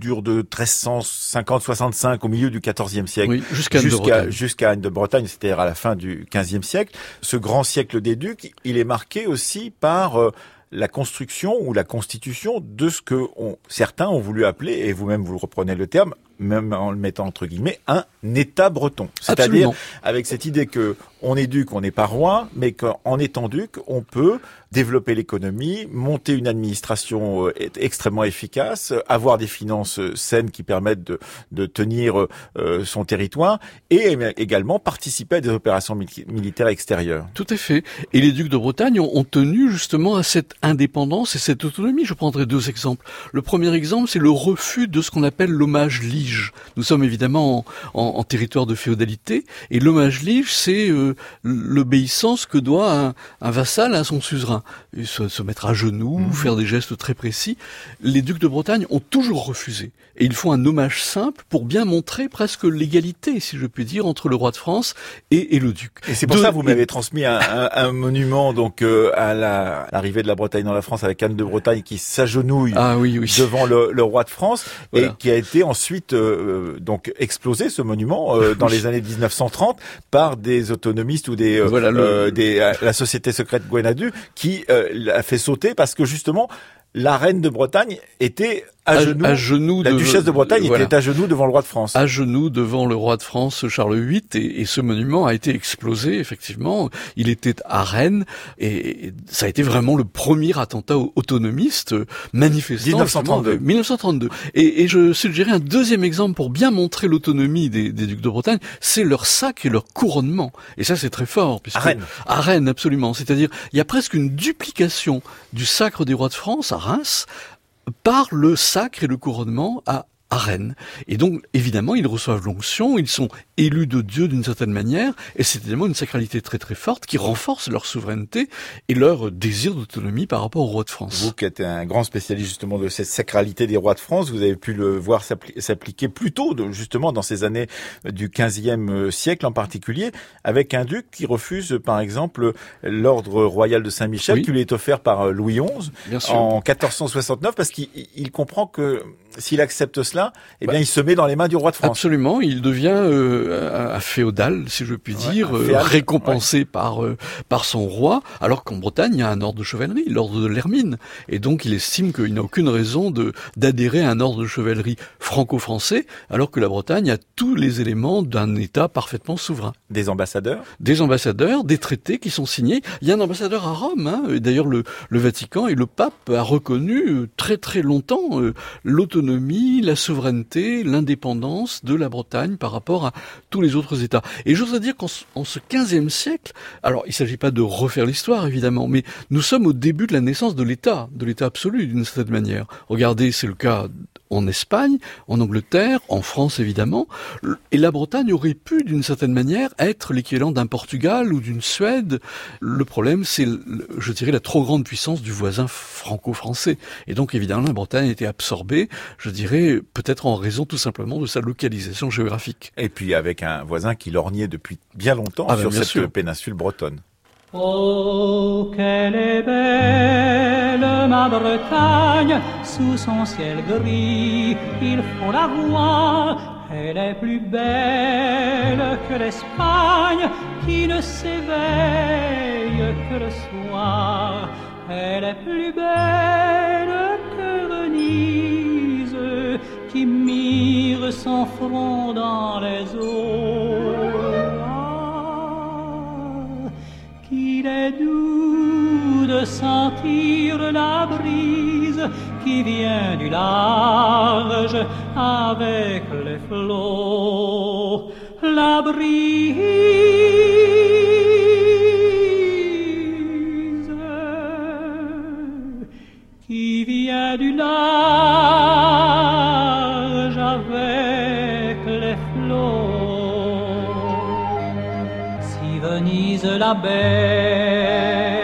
dure de 1350-65 au milieu du XIVe siècle jusqu'à jusqu'à Anne de Bretagne, c'est-à-dire à la fin du XVe siècle. Ce grand siècle des ducs, il est marqué aussi par la construction ou la constitution de ce que certains ont voulu appeler, et vous-même vous reprenez le terme, même en le mettant entre guillemets, un État breton. C'est-à-dire avec cette idée que on est duc, on n'est pas roi, mais qu'en étant duc, on peut développer l'économie, monter une administration euh, extrêmement efficace, avoir des finances saines qui permettent de, de tenir euh, son territoire et également participer à des opérations militaires extérieures. Tout à fait. Et les ducs de Bretagne ont, tenu justement à cette indépendance et cette autonomie. Je prendrai deux exemples. Le premier exemple, c'est le refus de ce qu'on appelle l'hommage lige. Nous sommes évidemment en, en, territoire de féodalité et l'hommage lige, c'est euh, l'obéissance que doit un, un vassal à son suzerain se, se, mettre à genoux, mhm. faire des gestes très précis. Les ducs de Bretagne ont toujours refusé. Et ils font un hommage simple pour bien montrer presque l'égalité, si je puis dire, entre le roi de France et, et le duc. Et c'est pour ça que vous m'avez transmis un, un, un, monument donc euh, à l'arrivée de la Bretagne dans la France avec Anne de Bretagne qui s'agenouille ah, oui, oui. devant le, le, roi de France et qui a été ensuite euh, donc explosé ce monument euh, dans les années 1930 par des autonomistes ou des, voilà, des la société secrète Gwenadu qui euh, l'a fait sauter parce que justement la reine de Bretagne était à, genoux. la duchesse de Bretagne était à genoux devant le roi de France. À genoux devant le roi de France Charles VIII et, ce monument a été explosé effectivement. Il était à Rennes et, ça a été vraiment le premier attentat autonomiste manifestant 1932. 1932. Et, et, je suggérais un deuxième exemple pour bien montrer l'autonomie des, des, ducs de Bretagne, c'est leur sac et leur couronnement. Et ça c'est très fort. Puisque, à Rennes. À Rennes absolument. C'est-à-dire il y a presque une duplication du sacre des rois de France à Reims par le sacre et le couronnement à à Rennes. Et donc, évidemment, ils reçoivent l'onction, ils sont élus de Dieu d'une certaine manière, et c'est évidemment une sacralité très très forte qui renforce leur souveraineté et leur désir d'autonomie par rapport au roi de France. Vous qui êtes un grand spécialiste justement de cette sacralité des rois de France, vous avez pu le voir s'appliquer plus tôt, justement dans ces années du 15e siècle en particulier, avec un duc qui refuse par exemple l'ordre royal de Saint-Michel qui lui est offert par Louis XI en 1469 parce qu'il comprend que s'il accepte cela, eh bien, bah. il se met dans les mains du roi de France. Absolument, il devient euh, un féodal, si je puis dire, euh, récompensé par euh, par son roi, alors qu'en Bretagne, il y a un ordre de chevalerie, l'ordre de l'Hermine, et donc il estime qu'il n'a aucune raison de d'adhérer à un ordre de chevalerie franco-français, alors que la Bretagne a tous les éléments d'un État parfaitement souverain. Des ambassadeurs? Des ambassadeurs, des traités qui sont signés. Il y a un ambassadeur à Rome, hein, d'ailleurs le, le Vatican et le pape a reconnu très très longtemps l'autonomie la souveraineté, l'indépendance de la Bretagne par rapport à tous les autres États. Et j'ose dire qu'en ce 15e siècle, alors il ne s'agit pas de refaire l'histoire évidemment, mais nous sommes au début de la naissance de l'État, de l'État absolu d'une certaine manière. Regardez, c'est le cas en Espagne, en Angleterre, en France évidemment, et la Bretagne aurait pu d'une certaine manière être l'équivalent d'un Portugal ou d'une Suède. Le problème, c'est, je dirais, la trop grande puissance du voisin franco-français. Et donc évidemment, la Bretagne a été absorbée, je dirais, peut-être en raison tout simplement de sa localisation géographique. Et puis avec un voisin qui lorgnait depuis bien longtemps ah ben, sur cette péninsule bretonne. Oh, qu'elle est belle, ma Bretagne, sous son ciel gris, il faut la voir. Elle est plus belle que l'Espagne, qui ne s'éveille que le soir. Elle est plus belle que Venise, qui mire son front dans les eaux. Doux de sentir la brise qui vient du large avec les flots. La brise qui vient du large Venise la belle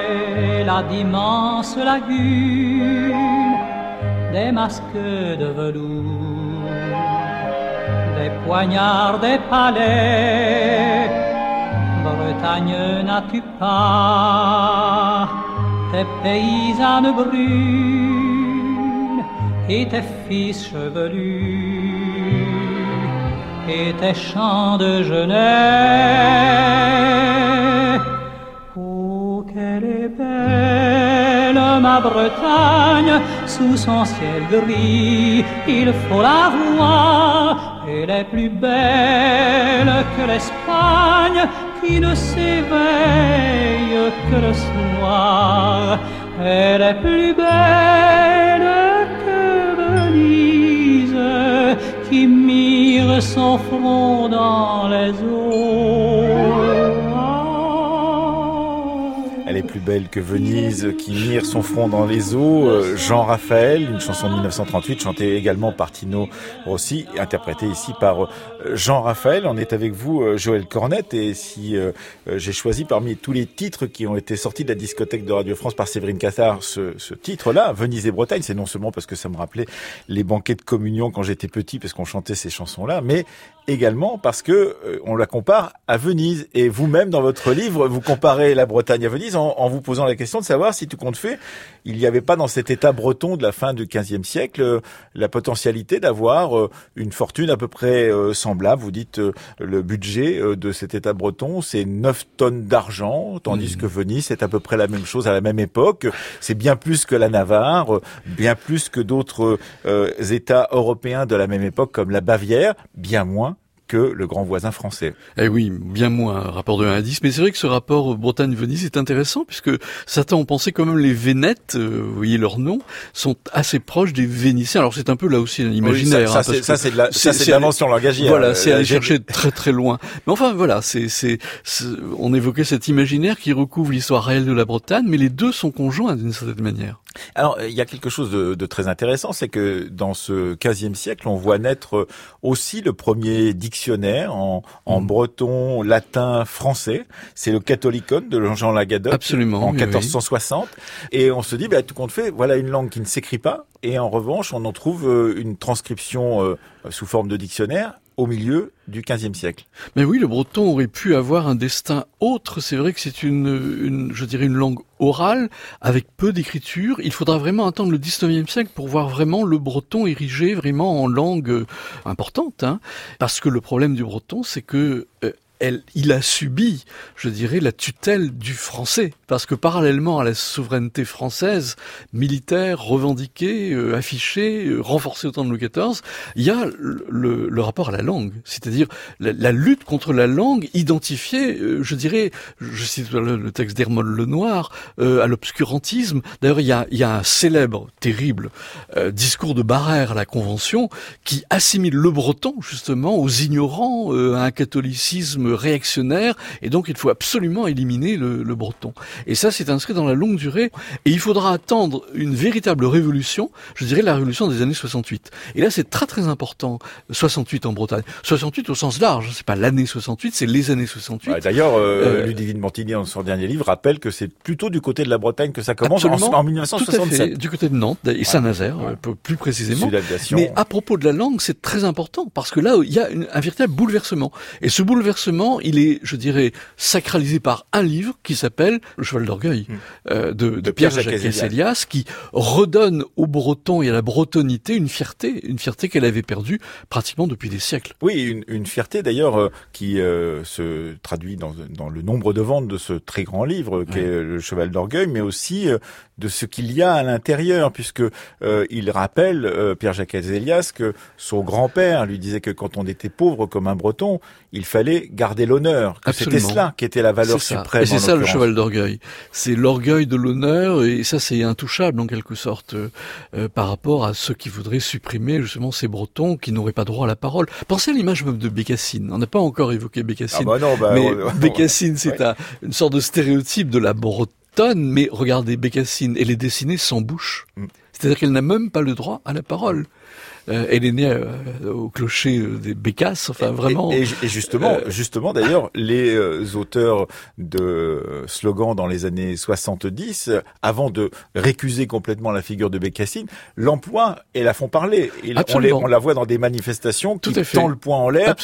d'immenses lagunes, des masques de velours des poignards des palais. Bretagne, n'as-tu pas tes paysannes brunes et tes fils chevelus? Et tes chants de jeunesse? Oh, qu'elle est belle, ma Bretagne, sous son ciel gris, il faut la voir. Elle est plus belle que l'Espagne qui ne s'éveille que le soir. Elle est plus belle qui mire son front dans les eaux. Plus belle que Venise, qui mire son front dans les eaux. Euh, Jean Raphaël, une chanson de 1938, chantée également par Tino Rossi, interprétée ici par euh, Jean Raphaël. On est avec vous, euh, Joël Cornette, et si j'ai choisi parmi tous les titres qui ont été sortis de la discothèque de Radio France par Séverine Cassard, ce, ce titre-là, Venise et Bretagne, c'est non seulement parce que ça me rappelait les banquets de communion quand j'étais petit, parce qu'on chantait ces chansons-là, mais également parce que euh, on la compare à Venise. Et vous-même, dans votre livre, vous comparez la Bretagne à Venise en, en vous posant la question de savoir si tout compte fait, il n'y avait pas dans cet État breton de la fin du XVe siècle euh, la potentialité d'avoir euh, une fortune à peu près euh, semblable. Vous dites euh, le budget euh, de cet État breton, c'est 9 tonnes d'argent, tandis que Venise, c'est à peu près la même chose à la même époque. C'est bien plus que la Navarre, bien plus que d'autres euh, États européens de la même époque comme la Bavière, bien moins que le grand voisin français. Eh oui, bien moins, rapport de 1 à 10. Mais c'est vrai que ce rapport Bretagne-Venise est intéressant puisque certains ont pensé quand même les Vénètes, euh, vous voyez leur nom, sont assez proches des Vénitiens. Alors c'est un peu là aussi un imaginaire. Oui, ça, hein, ça, c'est- ça, c'est de la, l'invention langagière. Voilà, c'est Euh, aller chercher très très loin. Mais enfin voilà, c'est- on évoquait cet imaginaire qui recouvre l'histoire réelle de la Bretagne, mais les deux sont conjoints d'une certaine manière. Alors, il y a quelque chose de, de très intéressant, c'est que dans ce 15e siècle, on voit naître aussi le premier dictionnaire en, en Mm. breton, latin, français. C'est le Catholicon de Jean Lagadoc Absolument, en oui, oui. 1460. Et on se dit, bah, tout compte fait, voilà une langue qui ne s'écrit pas. Et en revanche, on en trouve euh, une transcription euh, sous forme de dictionnaire au milieu du 15e siècle. Mais oui, le breton aurait pu avoir un destin autre. C'est vrai que c'est une, une, je dirais, une langue orale avec peu d'écriture. Il faudra vraiment attendre le 19e siècle pour voir vraiment le breton érigé vraiment en langue euh, importante. Hein. Parce que le problème du breton, c'est que euh, elle, il a subi, je dirais, la tutelle du français. Parce que parallèlement à la souveraineté française, militaire, revendiquée, euh, affichée, euh, renforcée au temps de Louis XIV, il y a le, le- rapport à la langue. C'est-à-dire la, la lutte contre la langue identifiée, euh, je dirais, je cite le, texte d'Hermone Lenoir, euh, à l'obscurantisme. D'ailleurs, il y a, il y a un célèbre, terrible euh, discours de Barrère à la Convention qui assimile le breton, justement, aux ignorants, euh, à un catholicisme réactionnaire, et donc il faut absolument éliminer le, le breton. Et ça, c'est inscrit dans la longue durée, et il faudra attendre une véritable révolution, je dirais la révolution des années 68. Et là, c'est très très important, 68 en Bretagne. 68 au sens large, c'est pas l'année 68, c'est les années 68. Ouais, D'ailleurs, euh, Euh, Ludivine Montigny, dans son dernier livre, rappelle que c'est plutôt du côté de la Bretagne que ça commence en, en Tout à 1967. fait, du côté de Nantes et Saint-Nazaire, Ouais. euh, plus précisément. Mais à propos de la langue, c'est très important parce que là, il y a une- un véritable bouleversement. Et ce bouleversement, il est, je dirais, sacralisé par un livre qui s'appelle Le Cheval d'orgueil euh, de, de, De Pierre Pierre Jacques Jacques Elias, qui redonne aux Bretons et à la bretonité une fierté, une fierté qu'elle avait perdue pratiquement depuis des siècles. Oui, une, une fierté d'ailleurs euh, qui euh, se traduit dans, dans le nombre de ventes de ce très grand livre qu'est Le Cheval d'Orgueil, mais aussi de ce qu'il y a à l'intérieur, puisque il rappelle, euh, Pierre-Jacques Elias, que son grand-père lui disait que quand on était pauvre comme un breton, il fallait garder l'honneur, c'était cela qui était la valeur suprême. Et c'est ça le cheval d'orgueil. C'est l'orgueil de l'honneur et ça c'est intouchable en quelque sorte euh, euh, par rapport à ceux qui voudraient supprimer justement ces Bretons qui n'auraient pas droit à la parole. Pensez à l'image même de Bécassine. On n'a pas encore évoqué Ah Bécassine. bah non, bah, mais on- Bécassine c'est Ouais. une sorte de stéréotype de la Bretonne. Mais regardez Bécassine, elle est dessinée sans bouche. Mm. C'est-à-dire qu'elle n'a même pas le droit à la parole. Euh, elle est née euh, au clocher euh, des Bécasses, enfin vraiment. Et, justement, justement d'ailleurs, les auteurs de slogans dans les années 70, avant de récuser complètement la figure de Bécassine, l'emploient et la font parler. Et on, la voit dans des manifestations qui tend le poing en l'air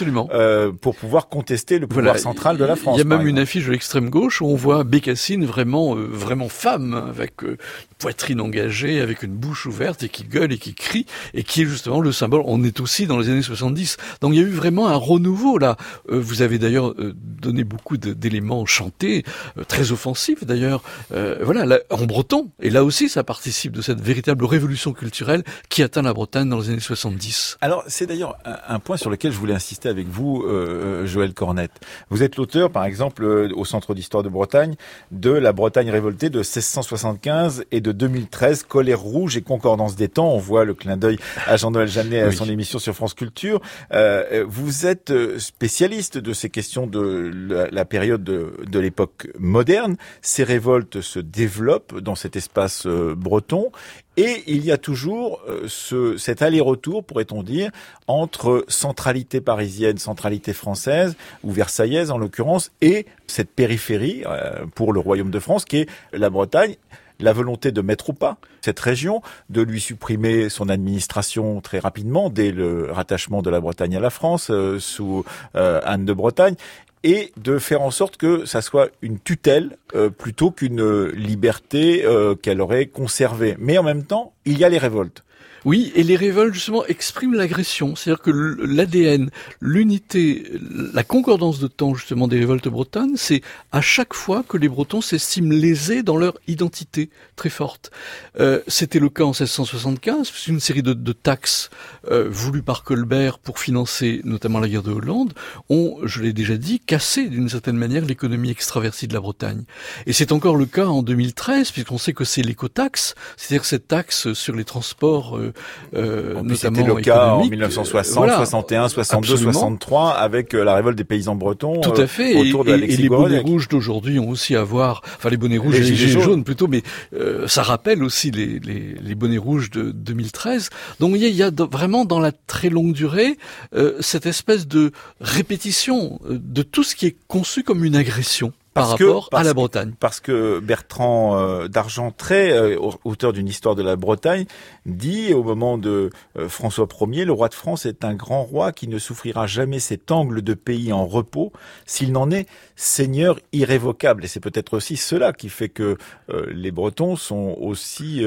pour pouvoir contester le pouvoir central de la France. Il y a même une affiche de l'extrême gauche où on voit Bécassine vraiment, vraiment femme, avec une poitrine engagée, avec une bouche ouverte et qui gueule et qui crie et qui est justement le symbole. On est aussi dans les années 70. Donc il y a eu vraiment un renouveau là. Euh, vous avez d'ailleurs euh, donné beaucoup d'éléments chantés, euh, très offensifs d'ailleurs. voilà, en breton. Et là aussi, ça participe de cette véritable révolution culturelle qui atteint la Bretagne dans les années 70. Alors c'est d'ailleurs un, point sur lequel je voulais insister avec vous, Joël Cornette. Vous êtes l'auteur, par exemple, au Centre d'histoire de Bretagne, de la Bretagne révoltée de 1675 et de 2013, colère rouge et concordance des temps. On voit le clin d'œil à Jean-Noël Jeannet à son émission sur France Culture. Euh, vous êtes euh, spécialiste de ces questions de la, période de, de l'époque moderne. Ces révoltes se développent dans cet espace euh, breton et il y a toujours ce, cet aller-retour, pourrait-on dire, entre centralité parisienne, centralité française, ou versaillaise en l'occurrence, et cette périphérie pour le Royaume de France, qui est la Bretagne la volonté de mettre au pas cette région, de lui supprimer son administration très rapidement dès le rattachement de la Bretagne à la France euh, sous euh, Anne de Bretagne et de faire en sorte que ça soit une tutelle euh, plutôt qu'une liberté qu'elle aurait conservée. Mais en même temps, il y a les révoltes. Oui, et les révoltes justement expriment l'agression, c'est-à-dire que l'ADN, l'unité, la concordance de temps justement des révoltes bretonnes, c'est à chaque fois que les Bretons s'estiment lésés dans leur identité très forte. Euh, C'était le cas en 1675, une série de, de taxes euh, voulues par Colbert pour financer notamment la guerre de Hollande ont, je l'ai déjà dit, cassé d'une certaine manière l'économie extraversie de la Bretagne. Et c'est encore le cas en 2013, puisqu'on sait que c'est l'écotaxe, c'est-à-dire cette taxe sur les transports euh, euh, C'était le cas en 1960, 61, 62, 63 avec euh, la révolte des paysans bretons. Tout à euh, fait. autour et, et les bonnets rouges d'aujourd'hui ont aussi à voir, enfin les bonnets rouges les, les gilets, jaunes. plutôt, mais euh, ça rappelle aussi les, les, les, bonnets rouges de 2013. Donc il y a, il y a vraiment dans la très longue durée cette espèce de répétition de tout ce qui est conçu comme une agression par rapport à la Bretagne. Parce que Bertrand euh, d'Argentré, euh, auteur d'une histoire de la Bretagne, dit au moment de euh, François Ier, le roi de France est un grand roi qui ne souffrira jamais cet angle de pays en repos s'il n'en est seigneur irrévocable. Et c'est peut-être aussi cela qui fait que les Bretons sont aussi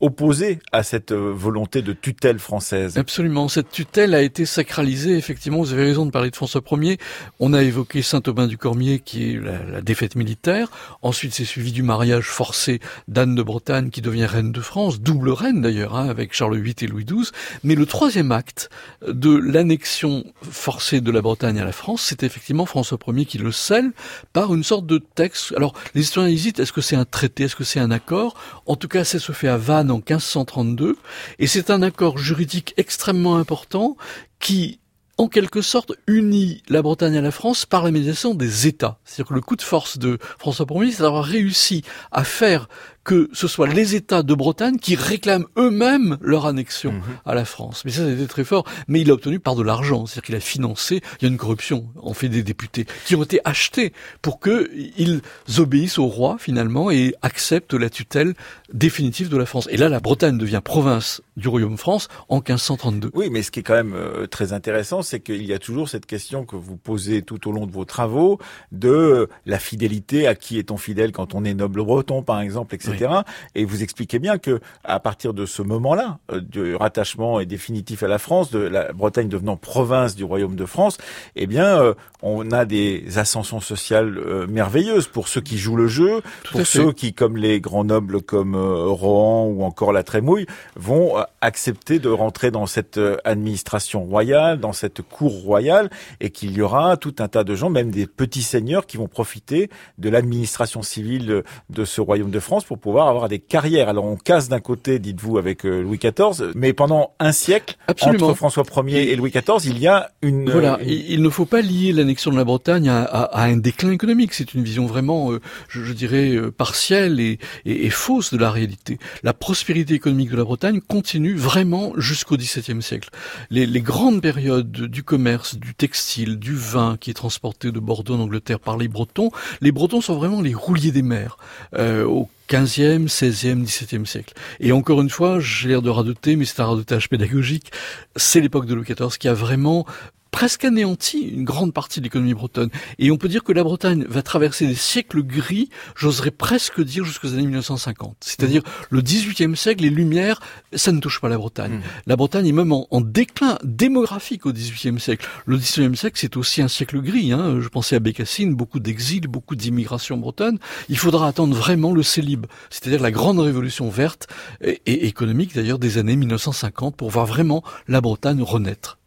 opposé à cette euh, volonté de tutelle française. Absolument. Cette tutelle a été sacralisée. Effectivement, vous avez raison de parler de François Ier. On a évoqué Saint-Aubin du Cormier, qui est la, défaite militaire. Ensuite, c'est suivi du mariage forcé d'Anne de Bretagne, qui devient reine de France, double reine d'ailleurs, hein, avec Charles VIII et Louis XII. Mais le troisième acte de l'annexion forcée de la Bretagne à la France, c'est effectivement François Ier qui le scelle par une sorte de texte. Alors, les historiens hésitent. Est-ce que c'est un traité? Est-ce que c'est un accord? En tout cas, ça se fait à Vannes en 1532, et c'est un accord juridique extrêmement important qui en quelque sorte unit la Bretagne à la France par la médiation des États. C'est-à-dire que le coup de force de François Ier, c'est d'avoir réussi à faire que ce soit les États de Bretagne qui réclament eux-mêmes leur annexion mhm. à la France. Mais ça, c'était très fort. Mais il a obtenu par de l'argent, c'est-à-dire qu'il a financé. Il y a une corruption en fait des députés qui ont été achetés pour qu'ils obéissent au roi finalement et acceptent la tutelle définitive de la France. Et là, la Bretagne devient province du royaume France en 1532. Oui, mais ce qui est quand même euh, très intéressant, c'est qu'il y a toujours cette question que vous posez tout au long de vos travaux de la fidélité à qui est-on fidèle quand on est noble breton, par exemple, etc. Et vous expliquez bien que à partir de ce moment-là, euh, du rattachement est définitif à la France, de la Bretagne devenant province du Royaume de France, eh bien, euh, on a des ascensions sociales euh, merveilleuses pour ceux qui jouent le jeu, pour ceux qui, comme les grands nobles comme Rohan ou encore la Trémouille, vont va accepter de rentrer dans cette euh, administration royale, dans cette cour royale, et qu'il y aura tout un tas de gens, même des petits seigneurs, qui vont profiter de l'administration civile de ce royaume de France pour pouvoir avoir des carrières. Alors on casse d'un côté, dites-vous, avec euh, Louis XIV, mais pendant un siècle, Absolument. entre François Ier et Louis XIV, il y a une... Voilà, une- il ne faut pas lier l'annexion de la Bretagne à, à- à un déclin économique. C'est une vision vraiment, euh, je, je dirais, euh, partielle et, et- et fausse de la réalité. La prospérité économique de la Bretagne continue vraiment jusqu'au XVIIe siècle. Les, les grandes périodes du commerce, du textile, du vin qui est transporté de Bordeaux en Angleterre par les Bretons, les Bretons sont vraiment les rouliers des mers. Euh, au 15e, 16e, 17e siècle. Et encore une fois, j'ai l'air de radoter, mais c'est un radotage pédagogique, c'est l'époque de Louis XIV qui a vraiment presque anéanti une grande partie de l'économie bretonne. Et on peut dire que la Bretagne va traverser des siècles gris, j'oserais presque dire jusqu'aux années 1950. C'est-à-dire le 18e siècle, les Lumières, ça ne touche pas la Bretagne. Mhm. La Bretagne est même en, en déclin démographique au 18e siècle. Le 19e siècle, c'est aussi un siècle gris. Hein. Je pensais à Bécassine, beaucoup d'exil, beaucoup d'immigration bretonne. Il faudra attendre vraiment le célib, c'est-à-dire la grande révolution verte et, et économique d'ailleurs des années 1950 pour voir vraiment la Bretagne renaître.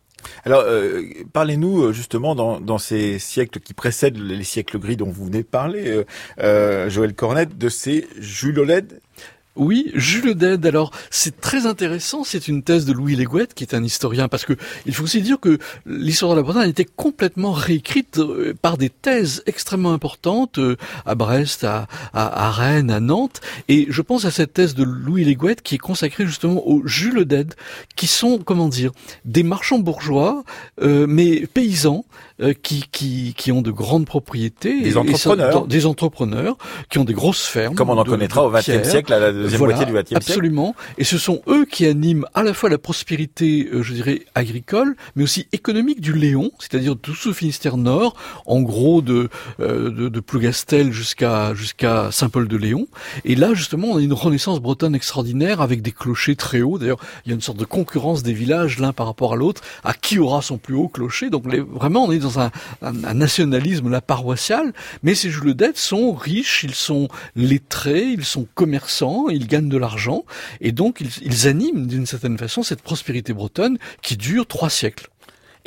Alors, euh, parlez-nous euh, justement dans, ces siècles qui précèdent les siècles gris dont vous venez de parler, euh, Joël Cornette, de ces Jules Oled. Oui, Jules Ded. Alors, c'est très intéressant. C'est une thèse de Louis Léguette, qui est un historien, parce que il faut aussi dire que l'histoire de la Bretagne a été complètement réécrite euh, par des thèses extrêmement importantes euh, à Brest, à Rennes, à Nantes. Et je pense à cette thèse de Louis Léguette qui est consacrée justement aux Jules Ded, qui sont, comment dire, des marchands bourgeois, euh, mais paysans, euh, qui, qui, qui ont de grandes propriétés. Des et- et ça- entrepreneurs. dans- des entrepreneurs qui ont des grosses fermes. Comme on en de- connaîtra au XXe siècle, à la deuxième Voilà, moitié du XXe siècle. Absolument. Et ce sont eux qui animent à la fois la prospérité, euh, je dirais, agricole, mais aussi économique du Léon, c'est-à-dire tout ce Finistère Nord, en gros de, euh, de, de Plougastel jusqu'à jusqu'à Saint-Paul-de-Léon. Et là, justement, on a une renaissance bretonne extraordinaire avec des clochers très hauts. D'ailleurs, il y a une sorte de concurrence des villages l'un par rapport à l'autre, à qui aura son plus haut clocher. Donc les- vraiment, on est dans un, un, nationalisme là paroissial. Mais ces Jules dettes sont riches, ils sont lettrés, ils sont commerçants, ils gagnent de l'argent, et donc ils animent d'une certaine façon cette prospérité bretonne qui dure trois siècles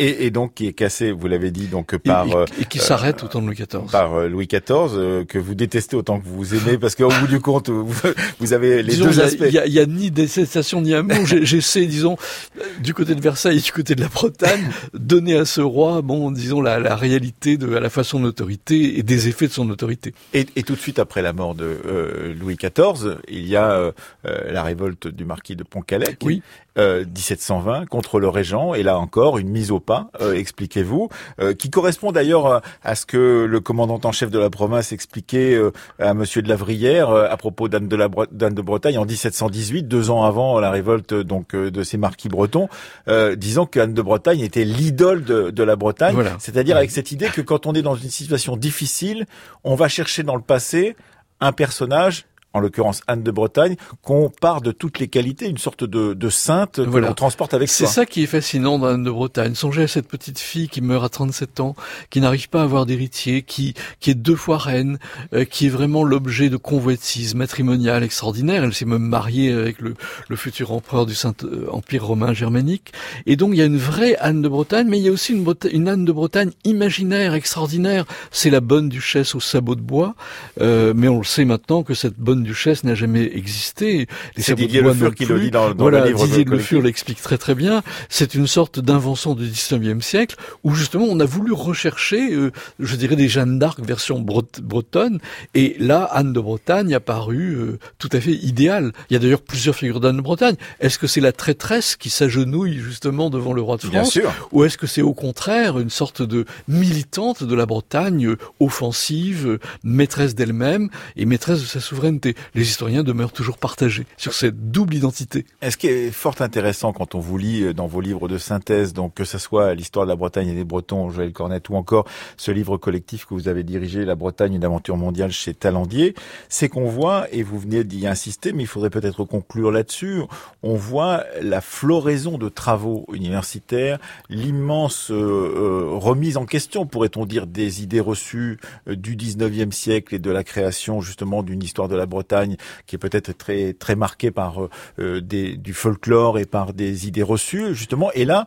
Et, et donc qui est cassé, vous l'avez dit, donc par et- euh, et qui s'arrête au temps de Louis XIV. par euh, Louis XIV, euh, que vous détestez autant que vous aimez, parce qu'au bout du compte, vous, vous avez les Disons, deux aspects. Il y, a, y a ni détestation ni amour. J'essaie, disons, euh, du côté de Versailles et du côté de la Bretagne, donner à ce roi, bon, disons, la, la réalité de à la fois son autorité et des effets de son autorité. Et, et tout de suite après la mort de euh, Louis XIV, il y a euh, euh, la révolte du marquis de Pontcallec, Oui. euh, 1720, contre le régent, et là encore une mise au pas, euh, expliquez-vous, euh, qui correspond d'ailleurs à, à ce que le commandant en chef de la province expliquait euh, à Monsieur de la Vrillière euh, à propos d'Anne de, la Bre- de Bretagne en 1718, deux ans avant la révolte donc euh, de ces marquis bretons, euh, disant qu'Anne de Bretagne était l'idole de, de la Bretagne, Voilà. c'est-à-dire avec cette idée que quand on est dans une situation difficile, on va chercher dans le passé un personnage, en l'occurrence Anne de Bretagne, qu'on part de toutes les qualités, une sorte de, de sainte que Voilà. l'on transporte avec C'est soi. ça qui est fascinant dans Anne de Bretagne. Songez à cette petite fille qui meurt à 37 ans, qui n'arrive pas à avoir d'héritier, qui, qui est deux fois reine, euh, qui est vraiment l'objet de convoitises matrimoniales extraordinaires. Elle s'est même mariée avec le, le futur empereur du Saint-Empire romain germanique. Et donc il y a une vraie Anne de Bretagne, mais il y a aussi une, Breta- une Anne de Bretagne imaginaire, extraordinaire. C'est la bonne duchesse au sabot de bois. Euh, mais on le sait maintenant que cette bonne duchesse n'a jamais existé. Les C'est Didier Le Fur qui le dit dans, dans voilà, le livre Didier Le Fur l'explique très très bien. C'est une sorte d'invention du 19e siècle où justement on a voulu rechercher, euh, je dirais, des Jeanne d'Arc version bretonne. Et là, Anne de Bretagne a paru euh, tout à fait idéale. Il y a d'ailleurs plusieurs figures d'Anne de Bretagne. Est-ce que c'est la traîtresse qui s'agenouille justement devant le roi de Bien France sûr. ou est-ce que c'est au contraire une sorte de militante de la Bretagne, euh, offensive, maîtresse d'elle-même et maîtresse de sa souveraineté? Les historiens demeurent toujours partagés sur cette double identité. Et ce qui est fort intéressant quand on vous lit euh, dans vos livres de synthèse, donc que ce soit l'histoire de la Bretagne et des Bretons, Joël Cornette, ou encore ce livre collectif que vous avez dirigé, La Bretagne, une aventure mondiale chez Talandier, c'est qu'on voit, et vous venez d'y insister, mais il faudrait peut-être conclure là-dessus, on voit la floraison de travaux universitaires, l'immense euh, euh, remise en question, pourrait-on dire, des idées reçues du 19e siècle et de la création justement d'une histoire de la Bretagne Bretagne qui est peut-être très très marquée par euh, des, du folklore et par des idées reçues justement. Et là,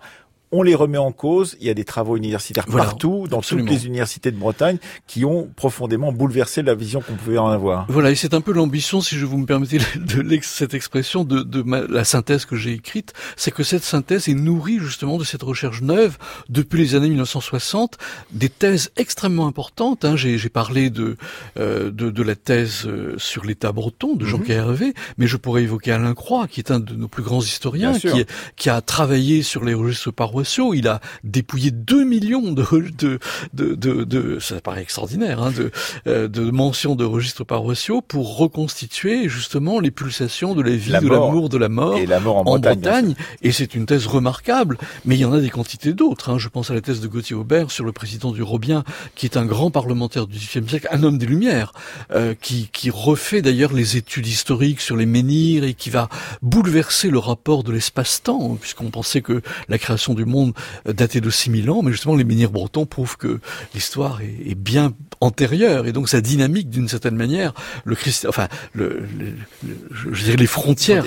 on les remet en cause. Il y a des travaux universitaires partout, dans toutes les universités de Bretagne, qui ont profondément bouleversé la vision qu'on pouvait en avoir. Voilà, et c'est un peu l'ambition, si je vous me permettez de cette expression, de, de la synthèse que j'ai écrite, c'est que cette synthèse est nourrie justement de cette recherche neuve depuis les années 1960, des thèses extrêmement importantes. Hein. J'ai parlé de, euh, de, de la thèse euh, sur l'État breton de Jean-Pierre mhm. Hervé, mais je pourrais évoquer Alain Croix, qui est un de nos plus grands historiens, qui, qui a travaillé sur les registres paroissiaux il a dépouillé 2 millions de, de, de, de, de ça paraît extraordinaire, hein, de, euh, de mentions de registres paroissiaux pour reconstituer justement les pulsations de la vie, de l'amour, de la mort, et la mort en, Bretagne. Et c'est une thèse remarquable, mais il y en a des quantités d'autres. Hein. Je pense à la thèse de Gauthier Aubert sur le président du Robien, qui est un grand parlementaire du XVIIIe siècle, un homme des Lumières, euh, qui, qui refait d'ailleurs les études historiques sur les menhirs et qui va bouleverser le rapport de l'espace-temps, puisqu'on pensait que la création du monde daté de 6000 ans, mais justement les menhirs bretons prouvent que l'histoire est, bien antérieure. Et donc sa dynamique d'une certaine manière, le Christ, enfin, les frontières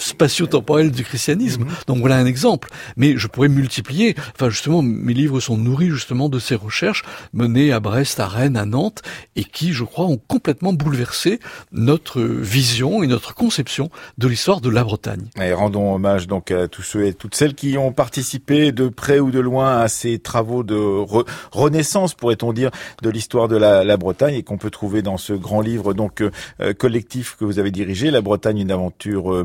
spatio-temporel du christianisme. Mhm. Donc voilà un exemple. Mais je pourrais multiplier. Enfin justement, mes livres sont nourris justement de ces recherches menées à Brest, à Rennes, à Nantes, et qui, je crois, ont complètement bouleversé notre vision et notre conception de l'histoire de la Bretagne. Et rendons hommage donc à tous ceux et toutes celles qui ont participé de près ou de loin à ces travaux de renaissance, pourrait-on dire, de l'histoire de la, la, Bretagne et qu'on peut trouver dans ce grand livre donc euh, collectif que vous avez dirigé, La Bretagne, une aventure euh,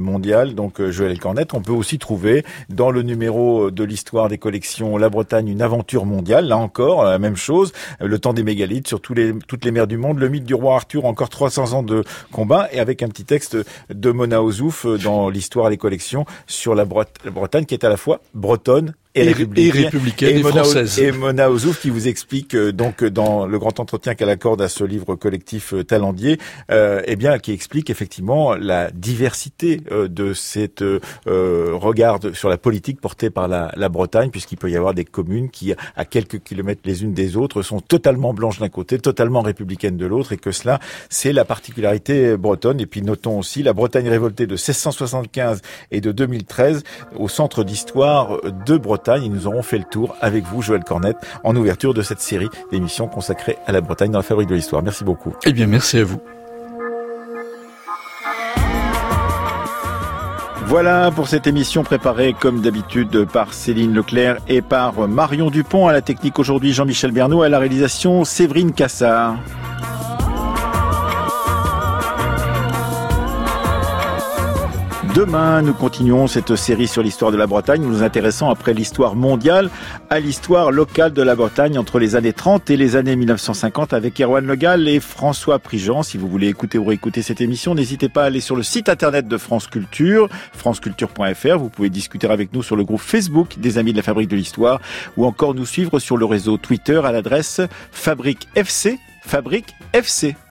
donc euh, Joël Cornette. On peut aussi trouver dans le numéro de l'histoire des collections La Bretagne, une aventure mondiale. Là encore, la même chose. Le temps des mégalithes sur toutes les mers du monde. Le mythe du roi Arthur, encore 300 ans de combat. Et avec un petit texte de Mona Ozouf dans l'histoire des collections sur la Bretagne qui est à la fois bretonne et, républicaine et, française. Et Mona Ozouf qui vous explique euh, donc dans le grand entretien qu'elle accorde à ce livre collectif euh, Talendier, euh, eh bien qui explique effectivement la diversité euh, de cette regard sur la politique portée par la, la Bretagne, puisqu'il peut y avoir des communes qui, à quelques kilomètres les unes des autres, sont totalement blanches d'un côté, totalement républicaines de l'autre, et que cela, c'est la particularité bretonne. Et puis notons aussi la Bretagne révoltée de 1675 et de 2013 au centre d'histoire de Bretagne et nous aurons fait le tour avec vous, Joël Cornette, en ouverture de cette série d'émissions consacrées à la Bretagne dans la fabrique de l'histoire. Merci beaucoup. Eh bien, merci à vous. Voilà pour cette émission préparée comme d'habitude par Céline Leclerc et par Marion Dupont à la technique aujourd'hui Jean-Michel Bernot à la réalisation Séverine Cassard. Demain, nous continuons cette série sur l'histoire de la Bretagne. Nous nous intéressons après l'histoire mondiale à l'histoire locale de la Bretagne entre les années 30 et les années 1950 avec Erwan Legal et François Prigent. Si vous voulez écouter ou réécouter cette émission, n'hésitez pas à aller sur le site internet de France Culture, franceculture.fr. Vous pouvez discuter avec nous sur le groupe Facebook des Amis de la Fabrique de l'Histoire ou encore nous suivre sur le réseau Twitter à l'adresse Fabrique FC. Fabrique FC.